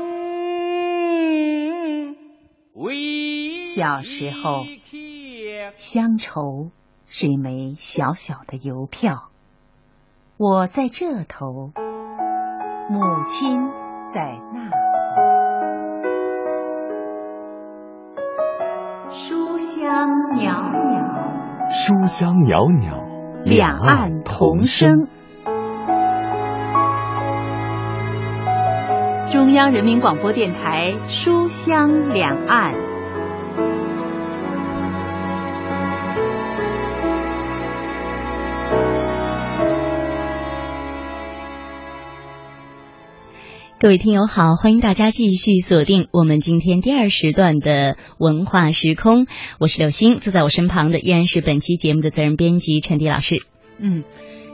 为小时候，乡愁是一枚小小的邮票。我在这头，母亲在那头。书书香袅袅，书香袅袅，两岸同声。中央人民广播电台《书香两岸》。各位听友好，欢迎大家继续锁定我们今天第二时段的文化时空，我是柳星，坐在我身旁的依然是本期节目的责任编辑陈迪老师。嗯。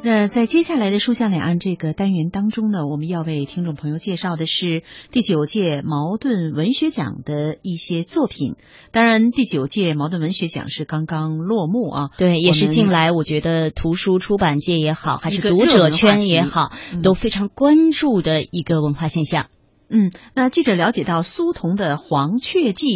那在接下来的“书香两岸”这个单元当中呢，我们要为听众朋友介绍的是第九届茅盾文学奖的一些作品。当然，第九届茅盾文学奖是刚刚落幕啊，对，也是近来我觉得图书出版界也好，还是读者圈也好，都非常关注的一个文化现象。嗯，那记者了解到，苏童的《黄雀记》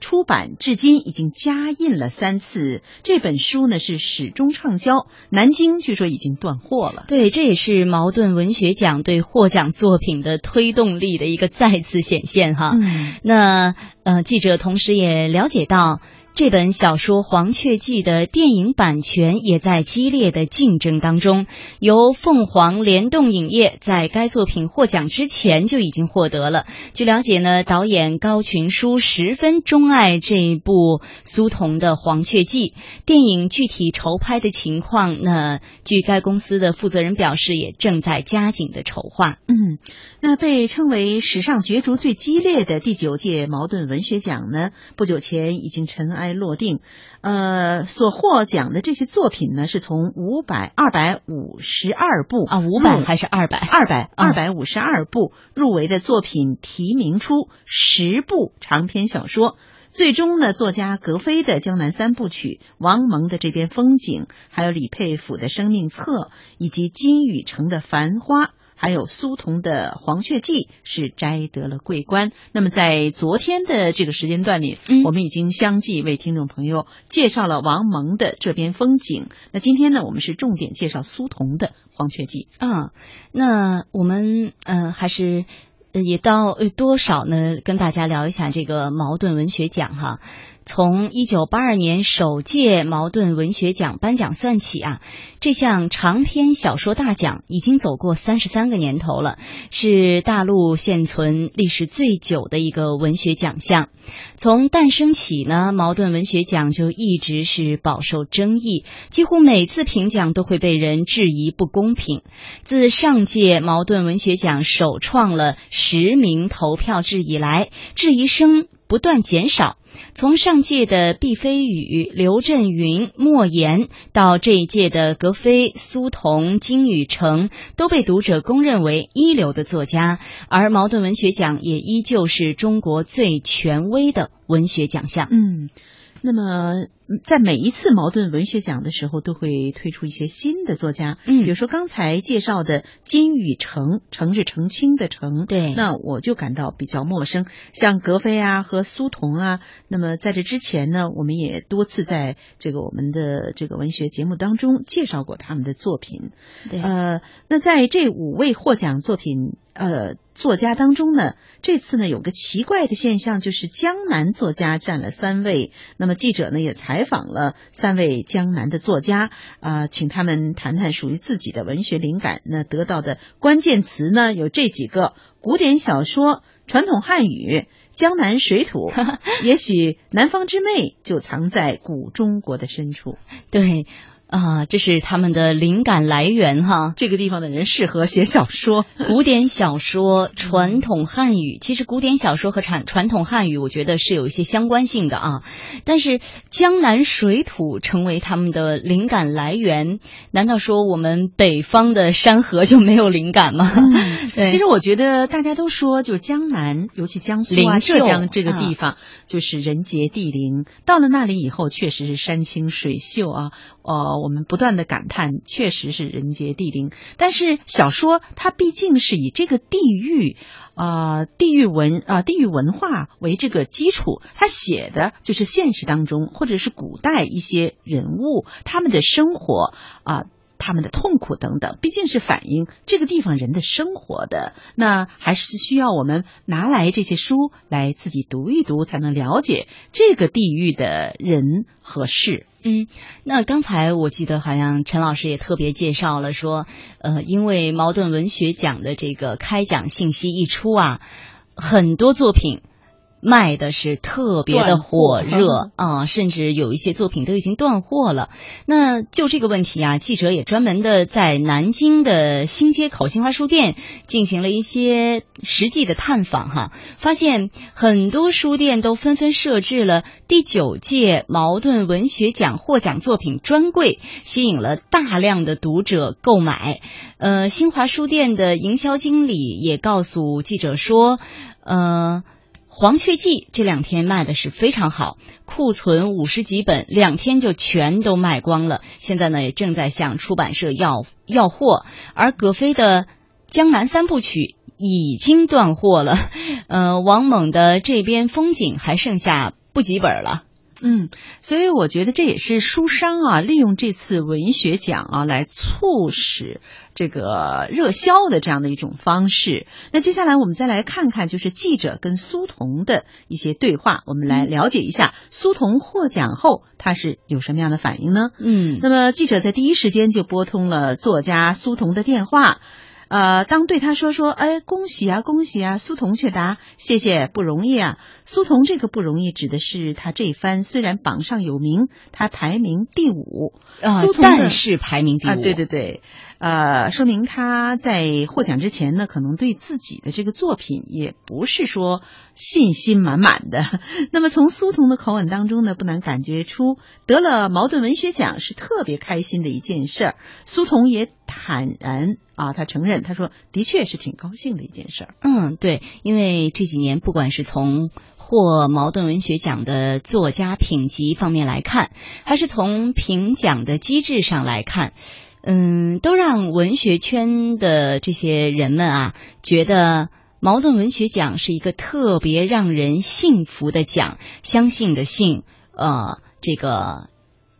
出版至今已经加印了三次，这本书呢是始终畅销，南京据说已经断货了。对，这也是茅盾文学奖对获奖作品的推动力的一个再次显现哈。嗯，那呃，记者同时也了解到。这本小说《黄雀记》的电影版权也在激烈的竞争当中。由凤凰联动影业在该作品获奖之前就已经获得了。据了解呢，导演高群书十分钟爱这一部苏童的《黄雀记》电影，具体筹拍的情况，那据该公司的负责人表示，也正在加紧的筹划。嗯，那被称为史上角逐最激烈的第九届茅盾文学奖呢，不久前已经尘埃。落定，呃，所获奖的这些作品呢，是从五百二百五十二部啊，五百还是二百？二百二百五十二部入围的作品提名出十部长篇小说，最终呢，作家格非的《江南三部曲》，王蒙的《这边风景》，还有李佩甫的《生命册》，以及金宇澄的《繁花》。还有苏童的《黄雀记》是摘得了桂冠。那么在昨天的这个时间段里，嗯、我们已经相继为听众朋友介绍了王蒙的这边风景。那今天呢，我们是重点介绍苏童的《黄雀记》。嗯，那我们呃还是也到多少呢？跟大家聊一下这个茅盾文学奖哈。从一九八二年首届茅盾文学奖颁奖算起啊，这项长篇小说大奖已经走过三十三个年头了，是大陆现存历史最久的一个文学奖项。从诞生起呢，茅盾文学奖就一直是饱受争议，几乎每次评奖都会被人质疑不公平。自上届茅盾文学奖首创了实名投票制以来，质疑声不断减少。从上届的毕飞宇、刘震云、莫言，到这一届的格非、苏童、金宇澄，都被读者公认为一流的作家。而茅盾文学奖也依旧是中国最权威的文学奖项。嗯，那么。在每一次茅盾文学奖的时候，都会推出一些新的作家。嗯，比如说刚才介绍的金宇澄，澄是澄清的澄。对，那我就感到比较陌生。像格非啊和苏童啊，那么在这之前呢，我们也多次在这个我们的这个文学节目当中介绍过他们的作品。对，呃，那在这五位获奖作品呃作家当中呢，这次呢有个奇怪的现象，就是江南作家占了三位。那么记者呢也采访了三位江南的作家啊、请他们谈谈属于自己的文学灵感。那得到的关键词呢有这几个：古典小说、传统汉语。江南水土，也许南方之魅就藏在古中国的深处。对。啊，这是他们的灵感来源哈。这个地方的人适合写小说，古典小说、传统汉语。其实古典小说和传传统汉语，我觉得是有一些相关性的啊。但是江南水土成为他们的灵感来源，难道说我们北方的山河就没有灵感吗？嗯、其实我觉得大家都说，就江南，尤其江苏啊、浙江这个地方，啊、就是人杰地灵。到了那里以后，确实是山清水秀啊，呃。我们不断的感叹，确实是人杰地灵。但是小说它毕竟是以这个地域，呃，地域文啊、呃，地域文化为这个基础，它写的就是现实当中或者是古代一些人物他们的生活啊。他们的痛苦等等，毕竟是反映这个地方人的生活的，那还是需要我们拿来这些书来自己读一读，才能了解这个地域的人和事。嗯，那刚才我记得好像陈老师也特别介绍了说，呃，因为茅盾文学奖的这个开奖信息一出啊，很多作品。卖的是特别的火热啊，甚至有一些作品都已经断货了。那就这个问题啊，记者也专门的在南京的新街口新华书店进行了一些实际的探访哈，发现很多书店都纷纷设置了第九届茅盾文学奖获奖作品专柜，吸引了大量的读者购买。呃，新华书店的营销经理也告诉记者说，呃。黄雀记这两天卖的是非常好，库存五十几本，两天就全都卖光了。现在呢，也正在向出版社要要货。而葛飞的《江南三部曲》已经断货了，呃，王猛的这边风景还剩下不几本了。嗯，所以我觉得这也是书商啊，利用这次文学奖啊，来促使这个热销的这样的一种方式。那接下来我们再来看看，就是记者跟苏童的一些对话，我们来了解一下苏童获奖后他是有什么样的反应呢？嗯，那么记者在第一时间就拨通了作家苏童的电话。呃，当对他说说，哎，恭喜啊，恭喜啊，苏童却答，谢谢，不容易啊。苏童这个不容易，指的是他这番虽然榜上有名，他排名第五，苏童但是排名第五，啊，对对对，呃，说明他在获奖之前呢，可能对自己的这个作品也不是说信心满满的。那么从苏童的口吻当中呢，不难感觉出得了茅盾文学奖是特别开心的一件事儿。苏童也坦然啊，他承认，他说的确是挺高兴的一件事儿。嗯，对，因为这几年不管是从获茅盾文学奖的作家品级方面来看，还是从评奖的机制上来看，嗯，都让文学圈的这些人们啊，觉得茅盾文学奖是一个特别让人幸福的奖，相信的信，呃，这个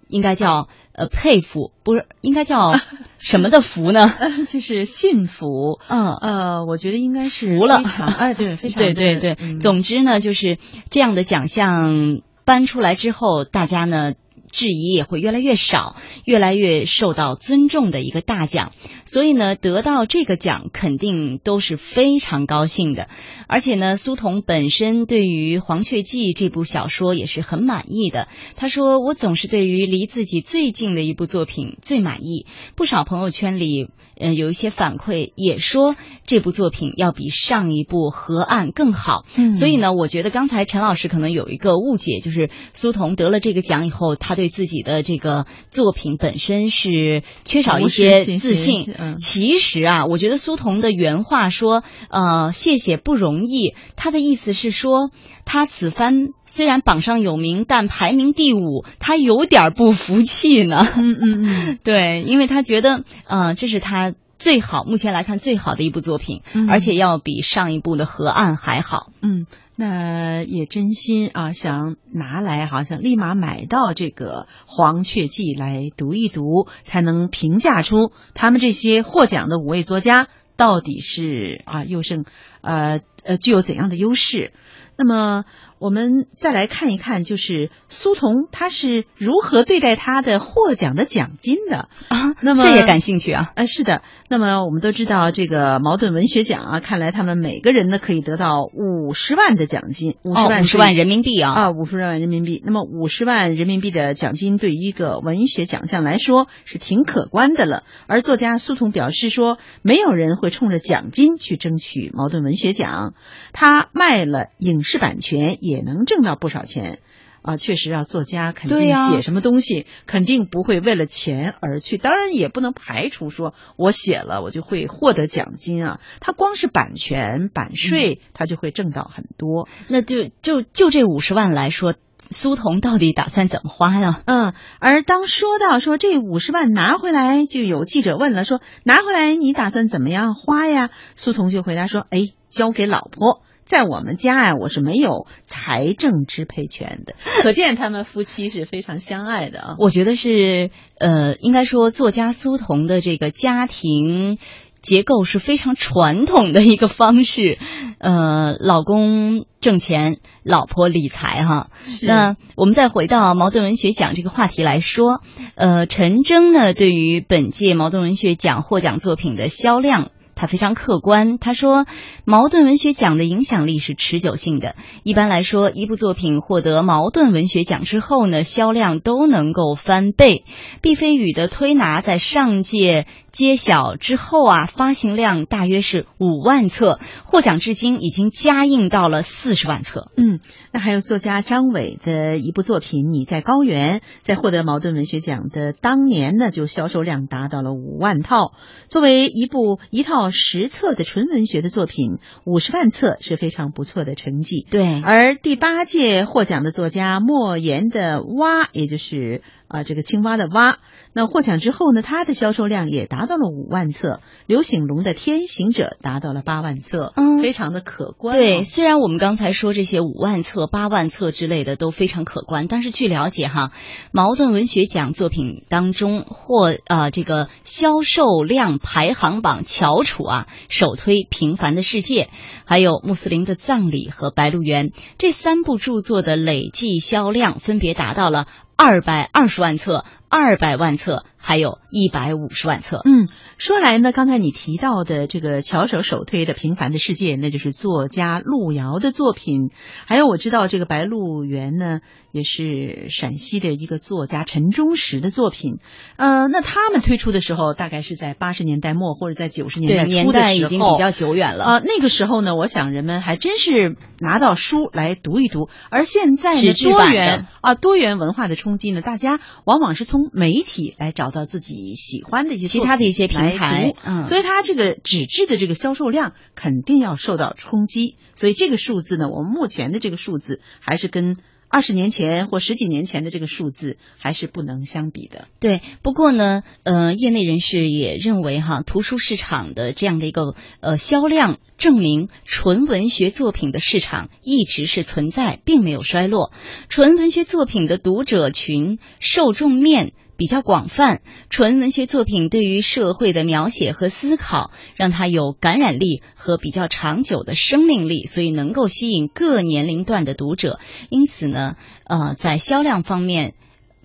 应该叫呃佩服，不是应该叫 什么的福呢？就是幸福。嗯呃，我觉得应该是服了非常哎，对，非常对对对。嗯总之呢，就是这样的奖项颁出来之后，大家呢。质疑也会越来越少，越来越受到尊重的一个大奖，所以呢，得到这个奖肯定都是非常高兴的。而且呢，苏童本身对于《黄雀记》这部小说也是很满意的。他说：“我总是对于离自己最近的一部作品最满意。”不少朋友圈里，呃，有一些反馈也说这部作品要比上一部《河岸》更好。嗯所以呢，我觉得刚才陈老师可能有一个误解，就是苏童得了这个奖以后，他对自己的这个作品本身是缺少一些自信。嗯其实啊，我觉得苏童的原话说：“呃，谢谢不容易。”他的意思是说，他此番虽然榜上有名，但排名第五，他有点不服气呢。嗯嗯嗯，对，因为他觉得，呃，这是他最好，目前来看最好的一部作品，嗯而且要比上一部的《河岸》还好。嗯，那也真心啊，想拿来，好像立马买到这个《黄雀记》来读一读，才能评价出他们这些获奖的五位作家到底是啊又胜呃呃具有怎样的优势？那么我们再来看一看，就是苏童他是如何对待他的获奖的奖金的啊？那么这也感兴趣啊？呃，是的。那么我们都知道这个茅盾文学奖啊，看来他们每个人呢可以得到五十万的奖金，五十万五十万人民币啊啊，五十万人民币。那么五十万人民币的奖金对于一个文学奖项来说是挺可观的了。而作家苏童表示说，没有人会冲着奖金去争取茅盾文学奖，他卖了影视版权也能挣到不少钱。啊，确实啊，作家肯定写什么东西，肯定不会为了钱而去。当然，也不能排除说我写了我就会获得奖金啊。他光是版权、版税，他就会挣到很多。那就就就这五十万来说，苏童到底打算怎么花呢？嗯，而当说到说这五十万拿回来，就有记者问了，说拿回来你打算怎么样花呀？苏童就回答说：“哎，交给老婆。”在我们家呀，我是没有财政支配权的，可见他们夫妻是非常相爱的啊。我觉得是，呃，应该说作家苏童的这个家庭结构是非常传统的一个方式，呃，老公挣钱，老婆理财哈。那我们再回到茅盾文学奖这个话题来说，呃，陈征呢，对于本届茅盾文学奖获奖作品的销量。他非常客观，他说，茅盾文学奖的影响力是持久性的。一般来说，一部作品获得茅盾文学奖之后呢，销量都能够翻倍。毕飞宇的推拿在上届揭晓之后啊，发行量大约是五万册，获奖至今已经加印到了四十万册。嗯，那还有作家张伟的一部作品《你在高原》，在获得茅盾文学奖的当年呢，就销售量达到了五万套。作为一部一套。十册的纯文学的作品，五十万册是非常不错的成绩。对，而第八届获奖的作家莫言的《蛙》，也就是啊这个青蛙的蛙，那获奖之后呢，它的销售量也达到了五万册。刘醒龙的《天行者》达到了八万册，嗯，非常的可观。对，虽然我们刚才说这些五万册、八万册之类的都非常可观，但是据了解哈，茅盾文学奖作品当中获啊这个销售量排行榜翘楚啊，首推《平凡的世界》，还有穆斯林的葬礼和《白鹿原》这三部著作的累计销量分别达到了二百二十万册、二百万册。还有一百五十万册。嗯，说来呢，刚才你提到的这个巧手首推的《平凡的世界》，那就是作家路遥的作品。还有我知道这个《白鹿原》呢，也是陕西的一个作家陈忠实的作品。呃，那他们推出的时候，大概是在八十年代末或者在九十年代初的时候，已经比较久远了。啊、呃，那个时候呢，我想人们还真是拿到书来读一读。而现在呢，多元啊，多元文化的冲击呢，大家往往是从媒体来找。到自己喜欢的一些其他的一些平台，嗯，所以它这个纸质的这个销售量肯定要受到冲击。所以这个数字呢，我们目前的这个数字还是跟二十年前或十几年前的这个数字还是不能相比的。对，不过呢，呃，业内人士也认为哈，图书市场的这样的一个呃销量证明，纯文学作品的市场一直是存在，并没有衰落。纯文学作品的读者群受众面。比较广泛，纯文学作品对于社会的描写和思考，让它有感染力和比较长久的生命力，所以能够吸引各年龄段的读者。因此呢，呃，在销量方面，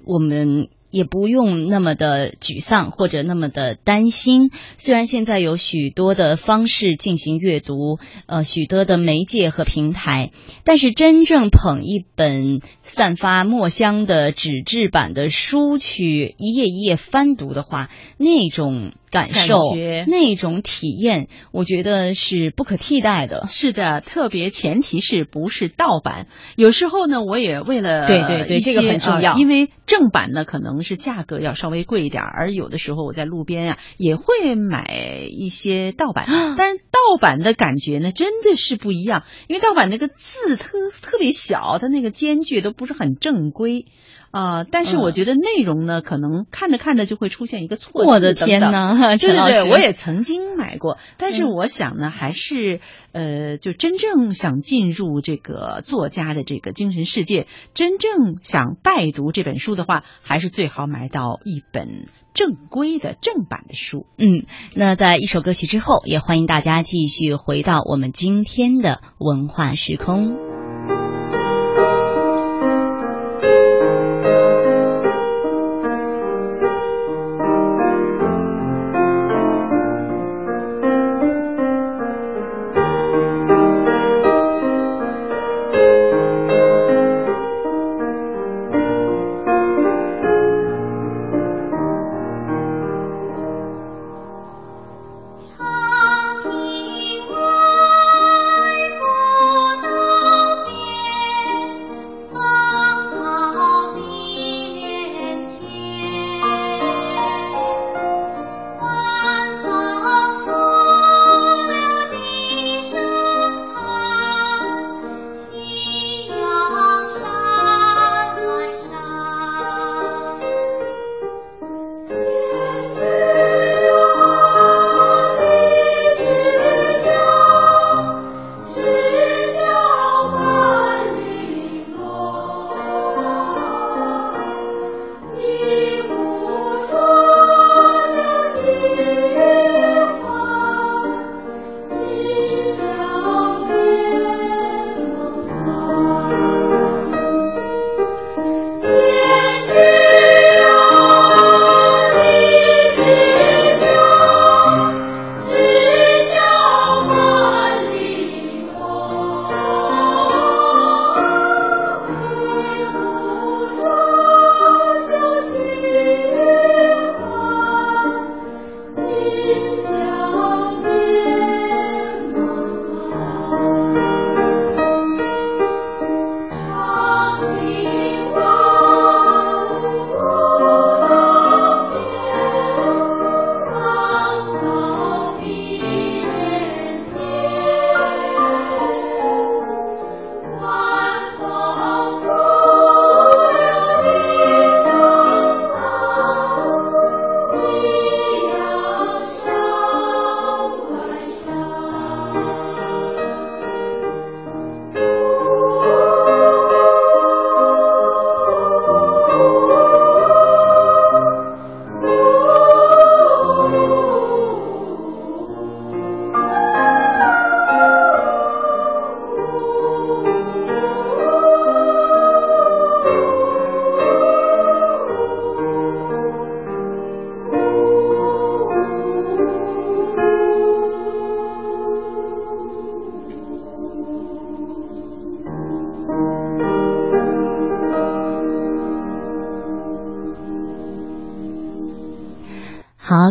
我们也不用那么的沮丧或者那么的担心。虽然现在有许多的方式进行阅读，呃，许多的媒介和平台，但是真正捧一本。散发墨香的纸质版的书去一页一页翻读的话，那种感受、那种体验，我觉得是不可替代的。是的，特别前提是不是盗版。有时候呢，我也为了对对对，这个很重要，因为正版呢可能是价格要稍微贵一点，而有的时候我在路边啊也会买一些盗版，但是盗版的感觉呢真的是不一样，因为盗版那个字特特别小，它那个间距都。不是很正规啊，但是我觉得内容呢，可能看着看着就会出现一个错我的天哪！对对对，我也曾经买过，但是我想呢，还是呃，就真正想进入这个作家的这个精神世界，真正想拜读这本书的话，还是最好买到一本正规的正版的书。嗯，那在一首歌曲之后，也欢迎大家继续回到我们今天的文化时空。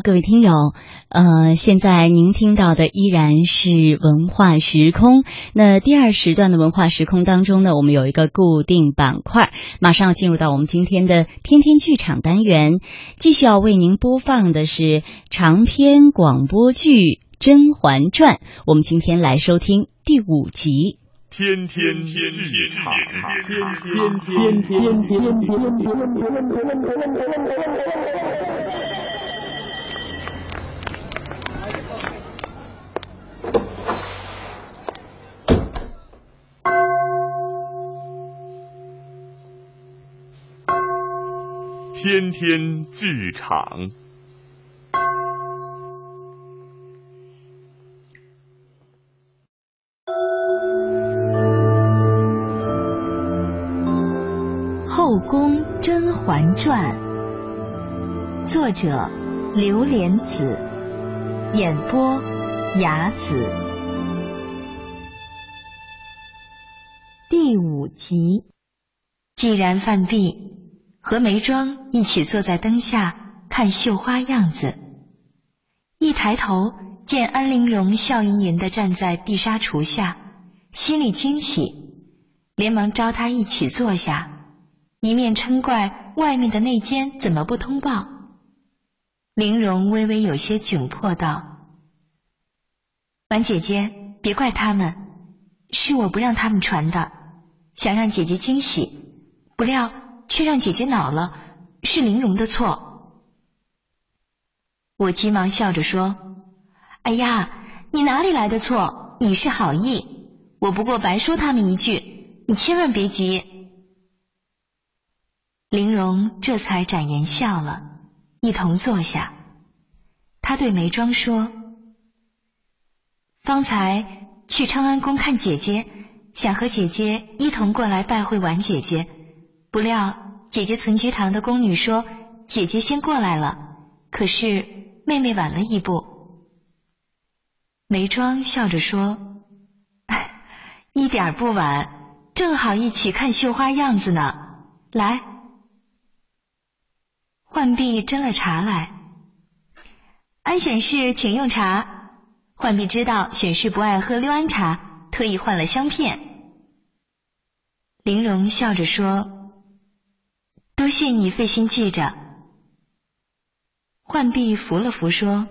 各位听友，呃，现在您听到的依然是文化时空。那第二时段的文化时空当中呢，我们有一个固定板块，马上要进入到我们今天的天天剧场单元，继续要为您播放的是长篇广播剧《甄嬛传》。我们今天来收听第五集。天天天剧场，天天天天天天。天天天天剧场，《后宫甄嬛传》，作者刘莲子，演播雅子，第五集，既然犯病。和眉庄一起坐在灯下看绣花样子，一抬头见安陵容笑吟吟的站在碧纱橱下，心里惊喜，连忙招她一起坐下，一面嗔怪外面的内奸怎么不通报。玲容微微有些窘迫道：“婉姐姐，别怪他们，是我不让他们传的，想让姐姐惊喜，不料。”却让姐姐恼了，是玲珑的错。我急忙笑着说：“哎呀，你哪里来的错？你是好意，我不过白说他们一句，你千万别急。”玲珑这才展颜笑了，一同坐下。他对梅庄说：“方才去昌安宫看姐姐。”想和姐姐一同过来拜会婉姐姐，不料姐姐存菊堂的宫女说姐姐先过来了，可是妹妹晚了一步。眉庄笑着说：“ 一点不晚，正好一起看绣花样子呢。”来，浣碧斟了茶来，安选侍请用茶。浣碧知道选侍不爱喝六安茶，特意换了香片。玲珑笑着说：“多谢你费心记着。”浣碧扶了扶说：“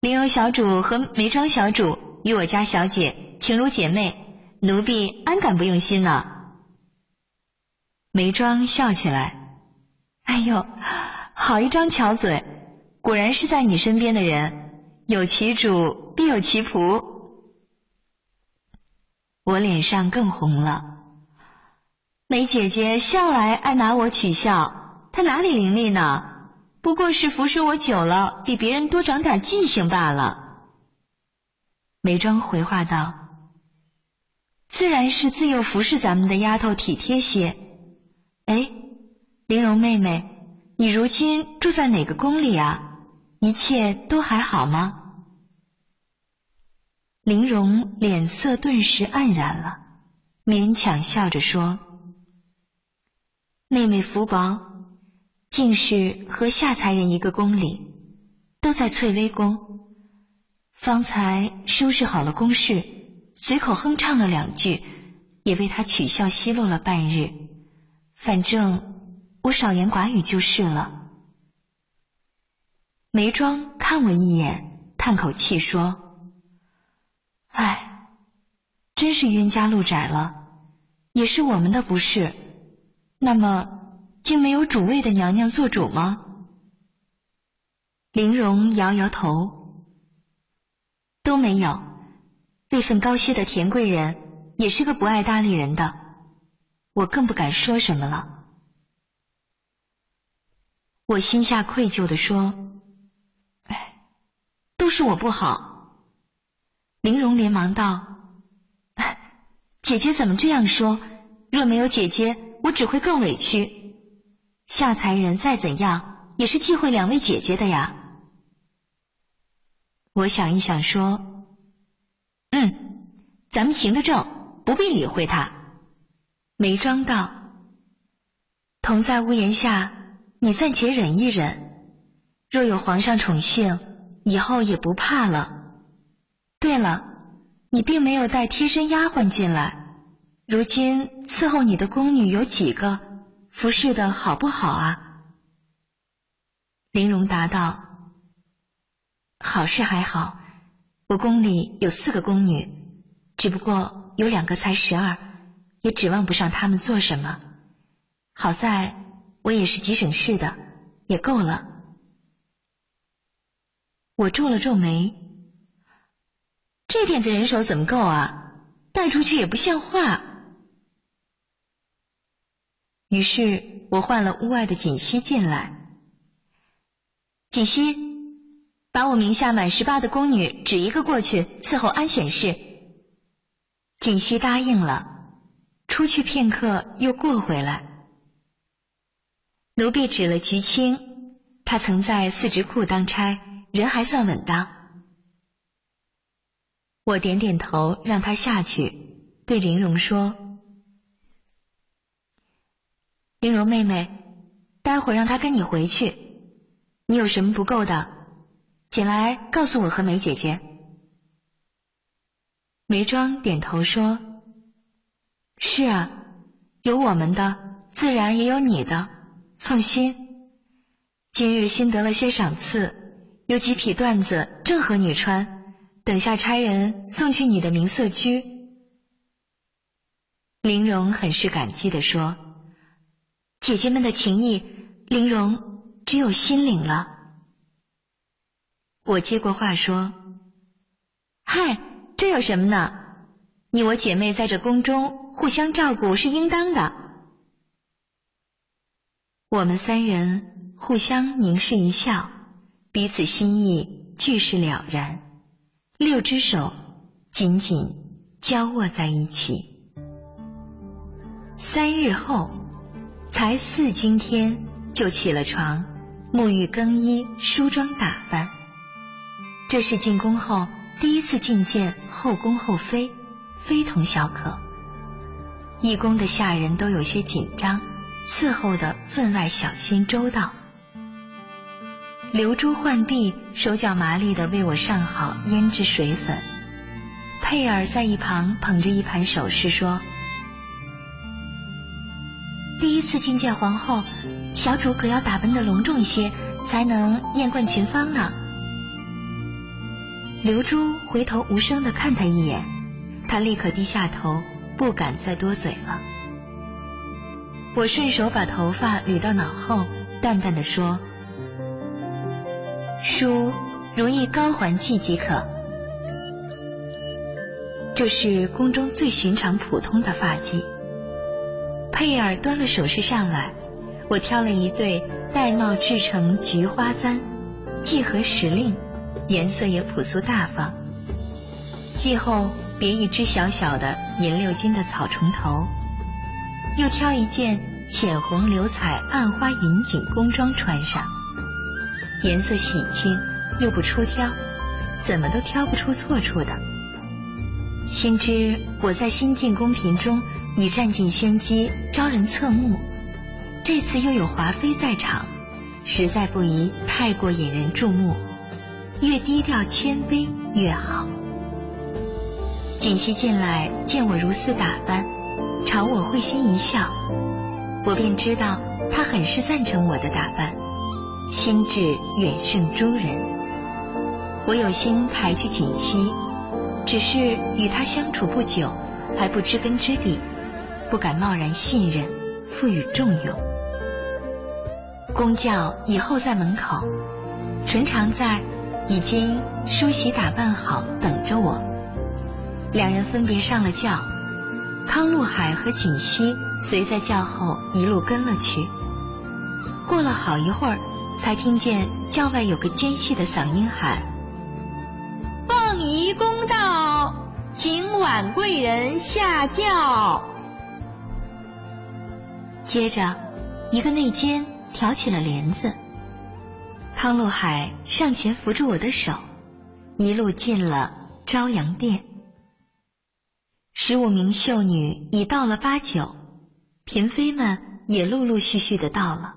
玲珑小主和眉庄小主与我家小姐情如姐妹，奴婢安敢不用心呢？”眉庄笑起来：“哎呦，好一张巧嘴！果然是在你身边的人，有其主必有其仆。”我脸上更红了。梅姐姐向来爱拿我取笑，她哪里伶俐呢？不过是服侍我久了，比别人多长点记性罢了。梅庄回话道：“自然是自幼服侍咱们的丫头体贴些。哎，玲珑妹妹，你如今住在哪个宫里啊？一切都还好吗？”玲珑脸色顿时黯然了，勉强笑着说：“妹妹福薄，竟是和下才人一个宫里，都在翠微宫。方才收拾好了宫事，随口哼唱了两句，也被他取笑奚落了半日。反正我少言寡语就是了。”梅庄看我一眼，叹口气说。唉，真是冤家路窄了，也是我们的不是。那么，竟没有主位的娘娘做主吗？玲珑摇摇头，都没有。位分高些的田贵人也是个不爱搭理人的，我更不敢说什么了。我心下愧疚的说：“哎，都是我不好。”玲珑连忙道：“姐姐怎么这样说？若没有姐姐，我只会更委屈。夏才人再怎样，也是忌讳两位姐姐的呀。”我想一想说：“嗯，咱们行得正，不必理会他。”梅庄道：“同在屋檐下，你暂且忍一忍。若有皇上宠幸，以后也不怕了。”对了，你并没有带贴身丫鬟进来。如今伺候你的宫女有几个？服侍的好不好啊？玲珑答道：“好是还好，我宫里有四个宫女，只不过有两个才十二，也指望不上他们做什么。好在我也是极省事的，也够了。”我皱了皱眉。这点子人手怎么够啊？带出去也不像话。于是我换了屋外的锦溪进来。锦溪，把我名下满十八的宫女指一个过去伺候安选侍。锦溪答应了，出去片刻又过回来。奴婢指了菊青，他曾在四职库当差，人还算稳当。我点点头，让他下去，对玲珑说：“玲珑妹妹，待会儿让他跟你回去。你有什么不够的，请来告诉我和梅姐姐。”梅庄点头说：“是啊，有我们的，自然也有你的。放心，今日新得了些赏赐，有几匹缎子，正合你穿。”等下差人送去你的明色居。玲珑很是感激的说：“姐姐们的情谊，玲珑只有心领了。我接过话说：“嗨，这有什么呢？你我姐妹在这宫中互相照顾是应当的。”我们三人互相凝视一笑，彼此心意俱是了然，六只手紧紧交握在一起。三日后，才四更天就起了床，沐浴更衣，梳妆打扮。这是进宫后第一次觐见后宫后妃，非同小可。一宫的下人都有些紧张。伺候的分外小心周到，留珠浣碧，手脚麻利的为我上好胭脂水粉。佩儿在一旁捧着一盘首饰说：“第一次觐见皇后，小主可要打扮的隆重一些，才能艳冠群芳呢。”刘珠回头无声的看他一眼，他立刻低下头，不敢再多嘴了。我顺手把头发捋到脑后，淡淡的说：“梳如意高环髻即可。”这是宫中最寻常普通的发髻。佩儿端了首饰上来，我挑了一对玳瑁制成菊花簪，既合时令，颜色也朴素大方。髻后别一只小小的银六金的草虫头。又挑一件浅红流彩暗花云锦宫装穿上，颜色喜庆又不出挑，怎么都挑不出错处的。心知我在新进宫嫔中已占尽先机，招人侧目。这次又有华妃在场，实在不宜太过引人注目，越低调谦卑越好。锦溪进来见我如此打扮。朝我会心一笑，我便知道他很是赞成我的打扮，心智远胜诸人。我有心抬举锦溪，只是与他相处不久，还不知根知底，不敢贸然信任，赋予重用。公教以后在门口，纯常在已经梳洗打扮好等着我。两人分别上了轿。康禄海和锦溪随在轿后一路跟了去，过了好一会儿，才听见轿外有个尖细的嗓音喊：“凤仪公到，请晚贵人下轿。”接着，一个内监挑起了帘子，康禄海上前扶住我的手，一路进了朝阳殿。十五名秀女已到了八九，嫔妃们也陆陆续续的到了，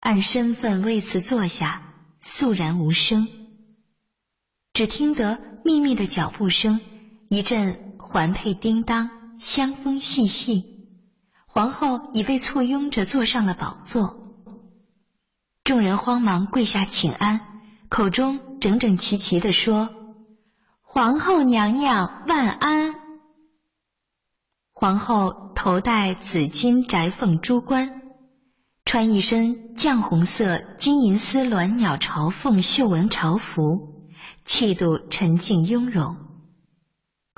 按身份位次坐下，肃然无声。只听得密密的脚步声，一阵环佩叮当，香风细细。皇后已被簇拥着坐上了宝座，众人慌忙跪下请安，口中整整齐齐的说：“皇后娘娘万安。”皇后头戴紫金翟凤珠冠，穿一身绛红色金银丝鸾鸟朝凤绣纹朝服，气度沉静雍容。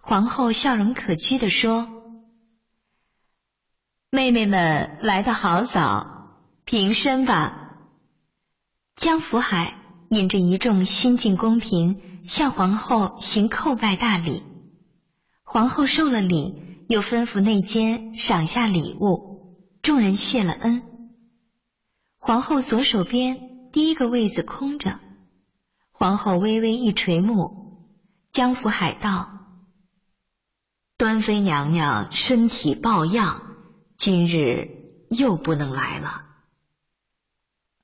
皇后笑容可掬地说：“妹妹们来得好早，平身吧。”江福海引着一众新进宫嫔向皇后行叩拜大礼，皇后受了礼。又吩咐内监赏下礼物，众人谢了恩。皇后左手边第一个位子空着，皇后微微一垂目，江福海道：“端妃娘娘身体抱恙，今日又不能来了。”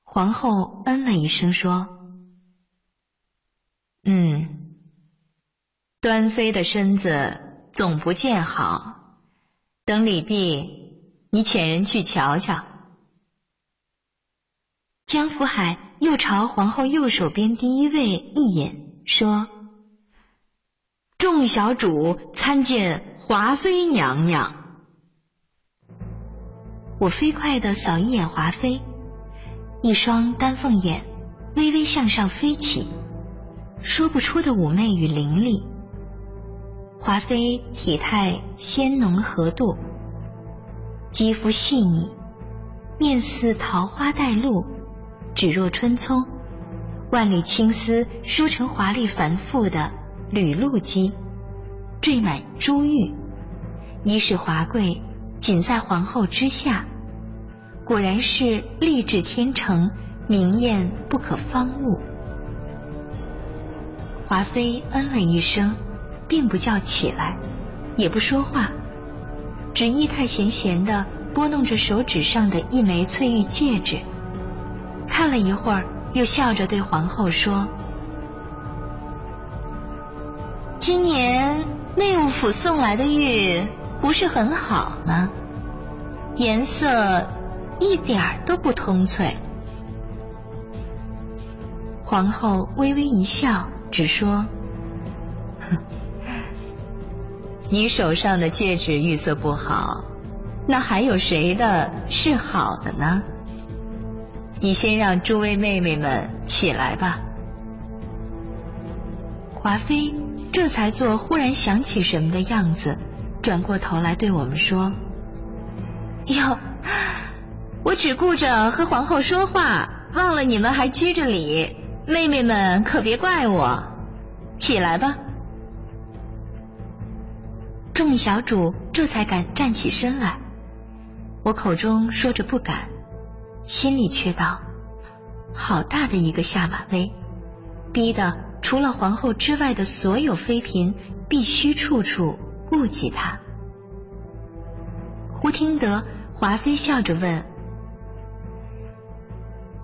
皇后嗯了一声说：“嗯，端妃的身子。”总不见好，等礼毕，你遣人去瞧瞧。江福海又朝皇后右手边第一位一眼，说：“众小主参见华妃娘娘。”我飞快地扫一眼华妃，一双丹凤眼微微向上飞起，说不出的妩媚与凌厉。华妃体态纤浓合度，肌肤细腻，面似桃花带露，指若春葱，万缕青丝梳成华丽繁复的缕露肌，缀满珠玉，衣饰华贵。仅在皇后之下，果然是丽质天成，明艳不可方物。华妃嗯了一声，并不叫起来，也不说话，只意态闲闲的拨弄着手指上的一枚翠玉戒指，看了一会儿，又笑着对皇后说：“今年内务府送来的玉。”不是很好呢，颜色一点儿都不通翠。皇后微微一笑，只说：“ 你手上的戒指玉色不好，那还有谁的是好的呢？你先让诸位妹妹们起来吧。”华妃这才做忽然想起什么的样子。转过头来对我们说：“哟，我只顾着和皇后说话，忘了你们还居着礼，妹妹们可别怪我。起来吧。”众小主这才敢站起身来。我口中说着不敢，心里却道：“好大的一个下马威，逼得除了皇后之外的所有妃嫔必须处处。”顾及他，忽听得华妃笑着问：“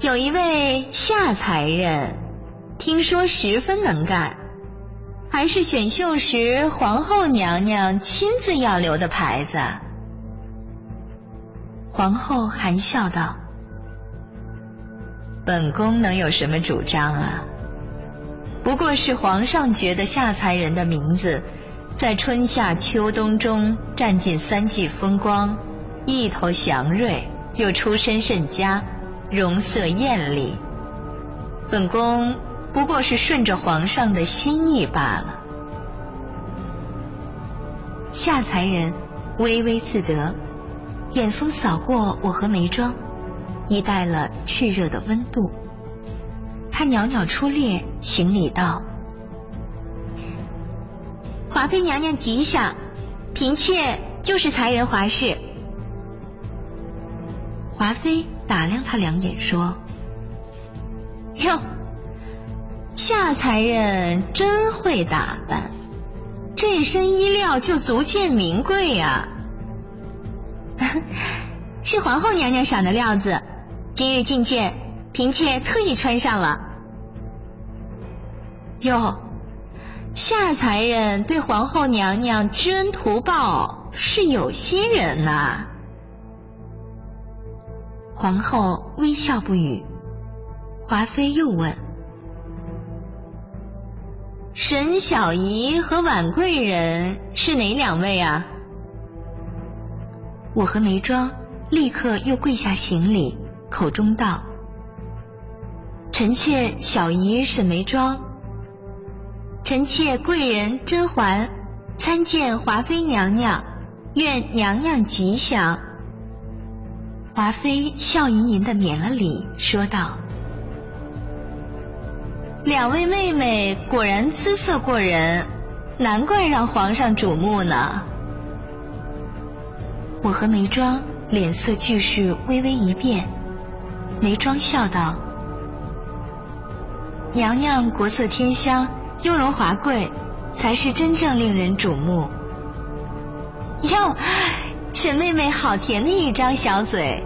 有一位下才人，听说十分能干，还是选秀时皇后娘娘亲自要留的牌子。”皇后含笑道：“本宫能有什么主张啊？不过是皇上觉得下才人的名字。”在春夏秋冬中占尽三季风光，一头祥瑞，又出身甚佳，容色艳丽。本宫不过是顺着皇上的心意罢了。夏才人微微自得，眼风扫过我和眉庄，已带了炽热的温度。他袅袅出列，行礼道。华妃娘娘吉祥，嫔妾就是才人华氏。华妃打量他两眼，说：“哟，夏才人真会打扮，这身衣料就足见名贵呀。是皇后娘娘赏的料子，今日觐见，嫔妾特意穿上了。哟。”夏才人对皇后娘娘知恩图报，是有心人呐。皇后微笑不语。华妃又问：“沈小姨和婉贵人是哪两位啊？”我和眉庄立刻又跪下行礼，口中道：“臣妾小姨沈眉庄。”臣妾贵人甄嬛参见华妃娘娘，愿娘娘吉祥。华妃笑吟吟的免了礼，说道：“两位妹妹果然姿色过人，难怪让皇上瞩目呢。”我和眉庄脸色俱是微微一变，眉庄笑道：“娘娘国色天香。”雍容华贵，才是真正令人瞩目。哟，沈妹妹好甜的一张小嘴。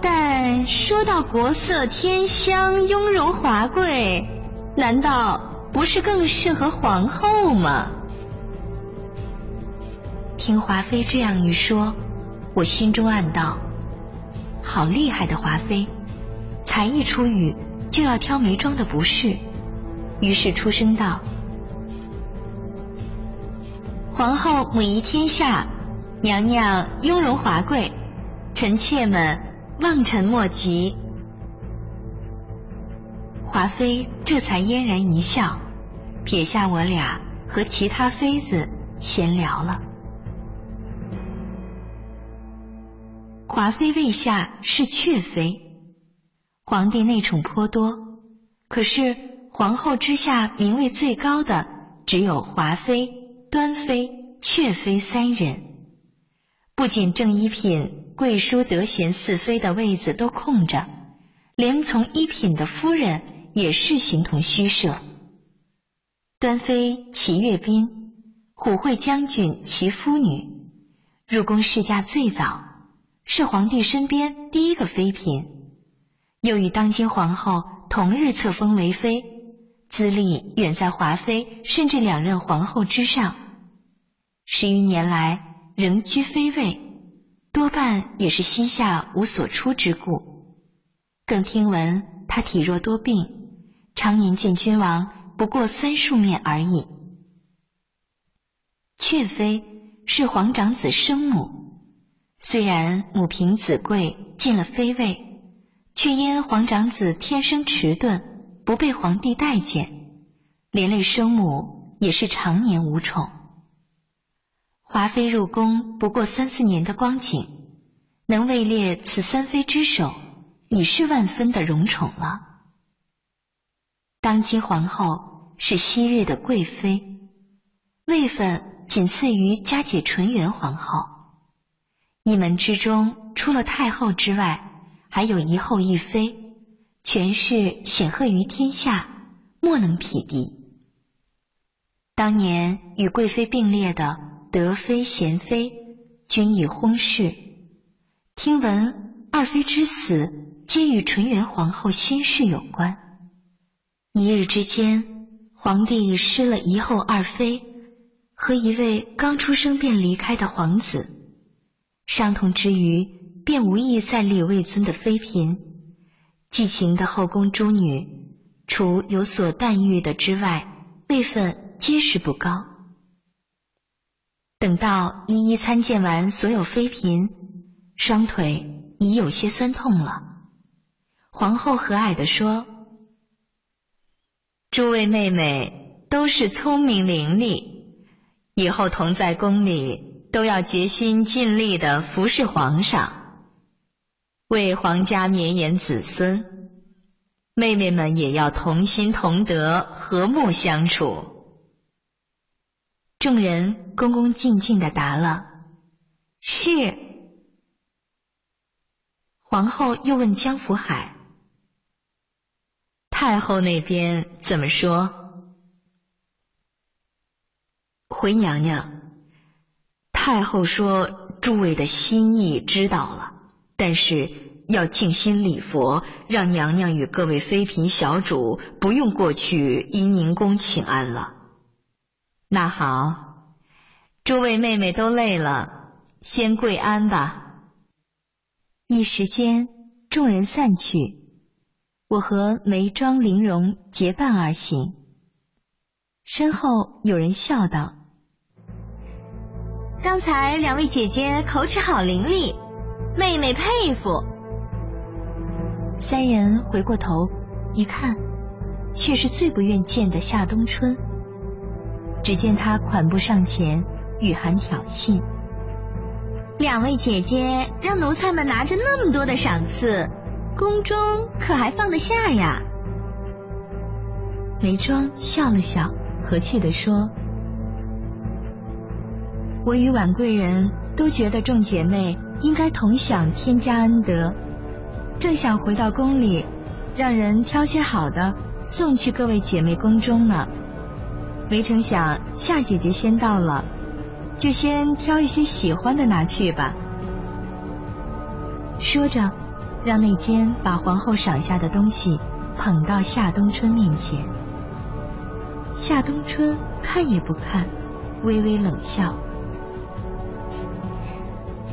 但说到国色天香、雍容华贵，难道不是更适合皇后吗？听华妃这样一说，我心中暗道：好厉害的华妃，才一出语就要挑眉庄的不是。于是出声道：“皇后母仪天下，娘娘雍容华贵，臣妾们望尘莫及。华妃这才嫣然一笑，撇下我俩和其他妃子闲聊了。华妃位下是雀妃，皇帝内宠颇多，可是皇后之下名位最高的只有华妃、端妃、雀妃三人。不仅正一品、贵淑、德贤四妃的位子都空着，连从一品的夫人也是形同虚设。端妃齐月斌，虎会将军齐夫女，入宫世家最早。是皇帝身边第一个妃嫔，又与当今皇后同日册封为妃，资历远在华妃甚至两任皇后之上。十余年来仍居妃位，多半也是膝下无所出之故。更听闻她体弱多病，常年见君王不过三数面而已。雀妃是皇长子生母。虽然母凭子贵进了妃位，却因皇长子天生迟钝，不被皇帝待见，连累生母也是常年无宠。华妃入宫不过三四年的光景，能位列此三妃之首，已是万分的荣宠了。当今皇后是昔日的贵妃，位分仅次于嘉姐纯元皇后。一门之中，除了太后之外，还有一后一妃，权势显赫于天下，莫能匹敌。当年与贵妃并列的德妃、贤妃，均已薨逝。听闻二妃之死，皆与纯元皇后心事有关。一日之间，皇帝失了一后二妃和一位刚出生便离开的皇子。伤痛之余，便无意再立位尊的妃嫔。寄情的后宫诸女，除有所啖誉的之外，位分皆是不高。等到一一参见完所有妃嫔，双腿已有些酸痛了。皇后和蔼地说：“诸位妹妹都是聪明伶俐，以后同在宫里。”都要竭心尽力的服侍皇上，为皇家绵延子孙。妹妹们也要同心同德，和睦相处。众人恭恭敬敬的答了：“是。”皇后又问江福海：“太后那边怎么说？”回娘娘。太后说：“诸位的心意知道了，但是要静心礼佛，让娘娘与各位妃嫔小主不用过去怡宁宫请安了。”那好，诸位妹妹都累了，先跪安吧。一时间，众人散去，我和眉庄玲珑结伴而行。身后有人笑道。刚才两位姐姐口齿好伶俐，妹妹佩服。三人回过头一看，却是最不愿见的夏冬春。只见他款步上前，雨涵挑衅：“两位姐姐让奴才们拿着那么多的赏赐，宫中可还放得下呀？”眉庄笑了笑，和气地说。我与婉贵人都觉得众姐妹应该同享天家恩德，正想回到宫里，让人挑些好的送去各位姐妹宫中呢。没成想夏姐姐先到了，就先挑一些喜欢的拿去吧。说着，让内监把皇后赏下的东西捧到夏冬春面前。夏冬春看也不看，微微冷笑。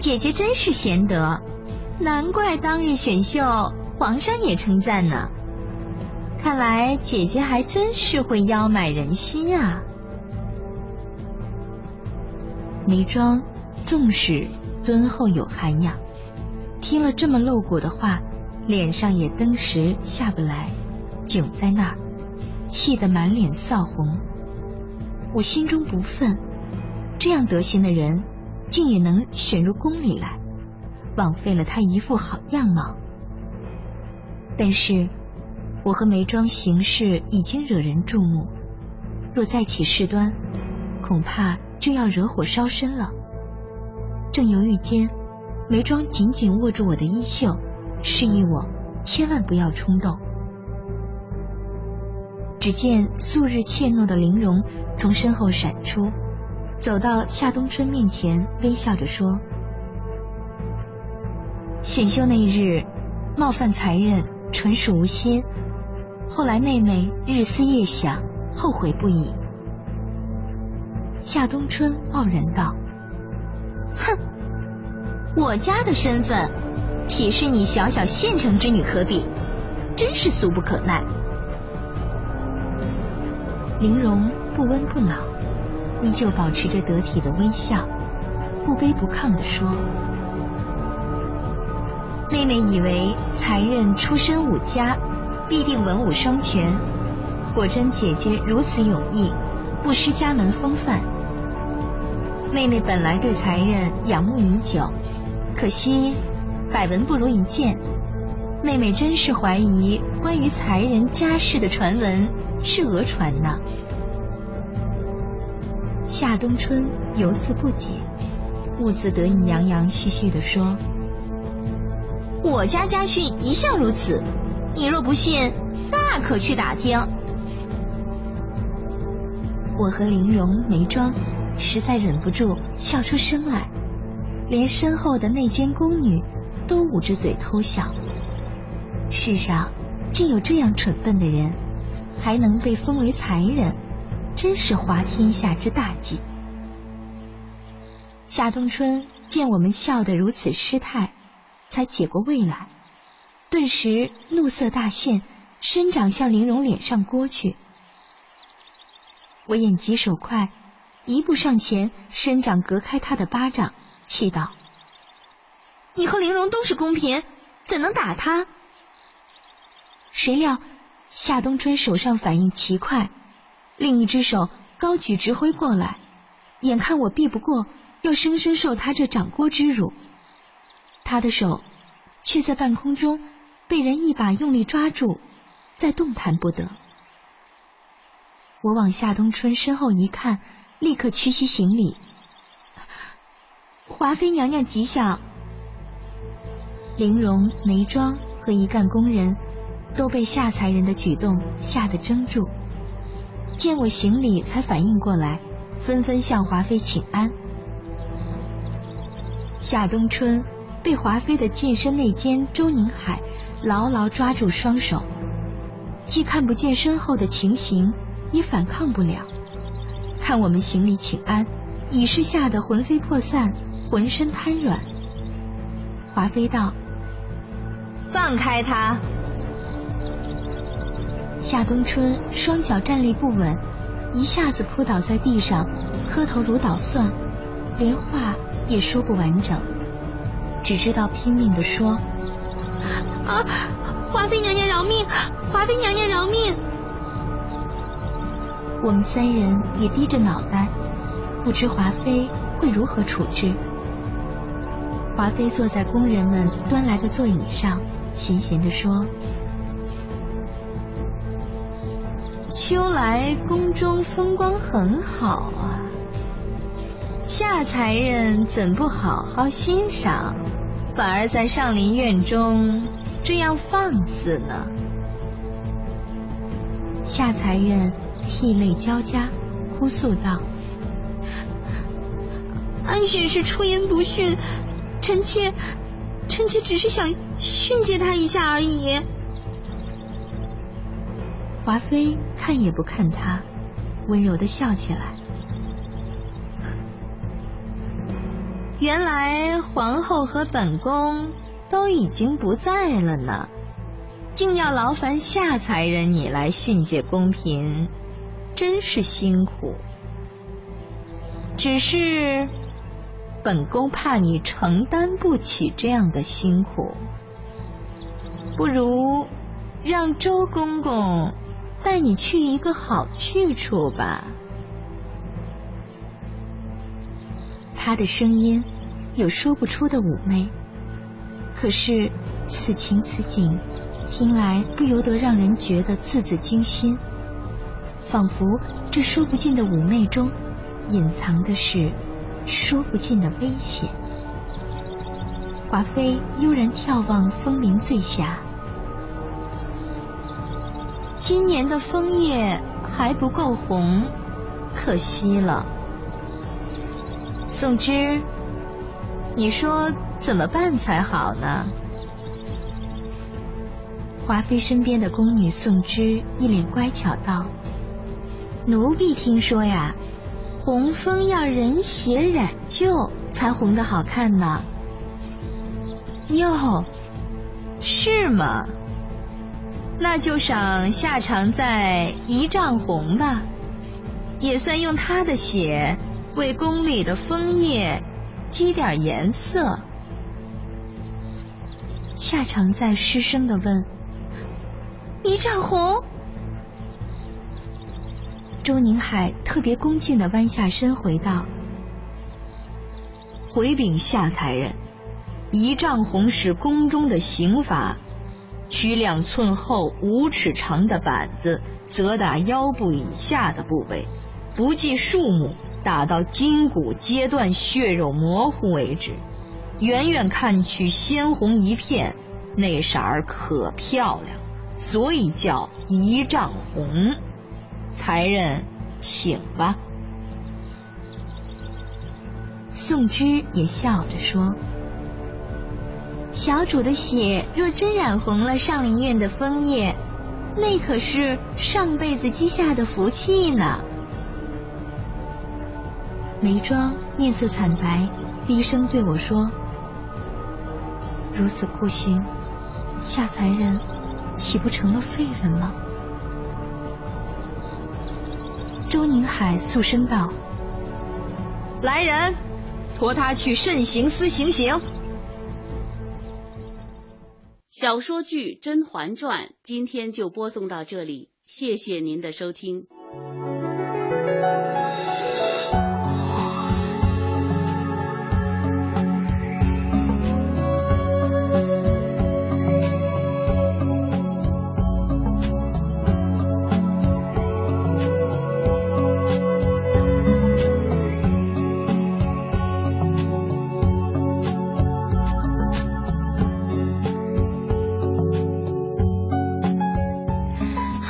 姐姐真是贤德，难怪当日选秀皇上也称赞呢。看来姐姐还真是会邀买人心啊。眉庄纵使敦厚有涵养，听了这么露骨的话，脸上也登时下不来，窘在那儿，气得满脸臊红。我心中不忿，这样德行的人，竟也能选入宫里来，枉费了他一副好样貌。但是，我和梅庄行事已经惹人注目，若再起事端，恐怕就要惹火烧身了。正犹豫间，梅庄紧紧握住我的衣袖，示意我千万不要冲动。只见素日怯懦的玲珑从身后闪出，走到夏冬春面前，微笑着说：“选秀那日冒犯才人，纯属无心。后来妹妹日思夜想，后悔不已。”夏冬春傲然道：“哼，我家的身份岂是你小小县城之女可比？真是俗不可耐。”玲珑不温不恼，依旧保持着得体的微笑，不卑不亢地说：“妹妹以为才人出身武家，必定文武双全，果真姐姐如此有意，不失家门风范。妹妹本来对才人仰慕已久，可惜百闻不如一见。妹妹真是怀疑关于才人家世的传闻。”是讹传呢。夏冬春犹自不解，兀自得意洋洋絮絮地说：“我家家训一向如此，你若不信，大可去打听。”我和玲珑、眉庄实在忍不住笑出声来，连身后的那间宫女都捂着嘴偷笑。世上竟有这样蠢笨的人！还能被封为才人，真是滑天下之大稽。夏冬春见我们笑得如此失态，才解过味来，顿时怒色大现，伸掌向玲珑脸上掴去。我眼疾手快，一步上前，伸掌隔开他的巴掌，气道：“你和玲珑都是宫嫔，怎能打他？”谁料。夏冬春手上反应奇快，另一只手高举直挥过来，眼看我避不过，又生生受他这掌掴之辱，他的手却在半空中被人一把用力抓住，再动弹不得。我往夏冬春身后一看，立刻屈膝行礼：“华妃娘娘吉祥。”玲珑、眉庄和一干宫人。都被夏才人的举动吓得怔住，见我行礼才反应过来，纷纷向华妃请安。夏冬春被华妃的近身内奸周宁海牢牢抓住双手，既看不见身后的情形，也反抗不了。看我们行礼请安，已是吓得魂飞魄散，浑身瘫软。华妃道：“放开他。”夏冬春双脚站立不稳，一下子扑倒在地上，磕头如捣蒜，连话也说不完整，只知道拼命的说：“啊，华妃娘娘饶命！华妃娘娘饶命！”我们三人也低着脑袋，不知华妃会如何处置。华妃坐在宫人们端来的座椅上，闲闲的说。秋来宫中风光很好啊，夏才人怎不好好欣赏，反而在上林苑中这样放肆呢？夏才人涕泪交加，哭诉道：“安选是出言不逊，臣妾，臣妾只是想训诫他一下而已。”华妃看也不看他，温柔的笑起来。原来皇后和本宫都已经不在了呢，竟要劳烦夏才人你来训诫宫嫔，真是辛苦。只是本宫怕你承担不起这样的辛苦，不如让周公公带你去一个好去处吧。他的声音有说不出的妩媚，可是此情此景，听来不由得让人觉得字字惊心，仿佛这说不尽的妩媚中，隐藏的是说不尽的危险。华妃悠然眺望枫林醉霞，今年的枫叶还不够红，可惜了。宋芝，你说怎么办才好呢？华妃身边的宫女宋芝一脸乖巧道：“奴婢听说呀，红枫要人血染就才红的好看呢。”哟，是吗？那就赏夏常在一丈红吧，也算用他的血。为宫里的枫叶积点颜色。夏常在失声的问：“一丈红？”周宁海特别恭敬的弯下身回道：“回禀夏才人，一丈红是宫中的刑罚，取两寸厚、五尺长的板子，责打腰部以下的部位，不计数目。”打到筋骨阶段、血肉模糊为止，远远看去鲜红一片，那色儿可漂亮，所以叫一丈红。才人，请吧。宋芝也笑着说：“小主的血若真染红了上林苑的枫叶，那可是上辈子积下的福气呢。”眉庄面色惨白，低声对我说：“如此酷刑，夏才人岂不成了废人吗？”周宁海肃声道：“来人，拖他去慎刑司行刑。”小说剧《甄嬛传》今天就播送到这里，谢谢您的收听。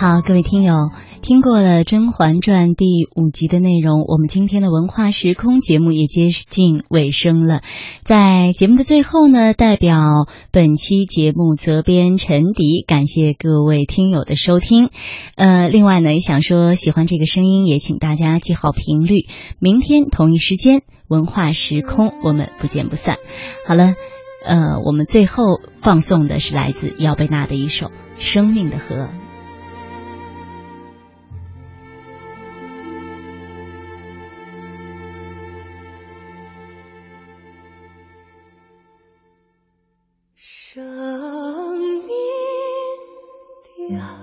好，各位听友，听过了《甄嬛传》第五集的内容，我们今天的文化时空节目也接近尾声了。在节目的最后呢，代表本期节目责编陈迪，感谢各位听友的收听。呃，另外呢，也想说喜欢这个声音，也请大家记好频率。明天同一时间，文化时空，我们不见不散。好了，呃，我们最后放送的是来自姚贝娜的一首《生命的河》。的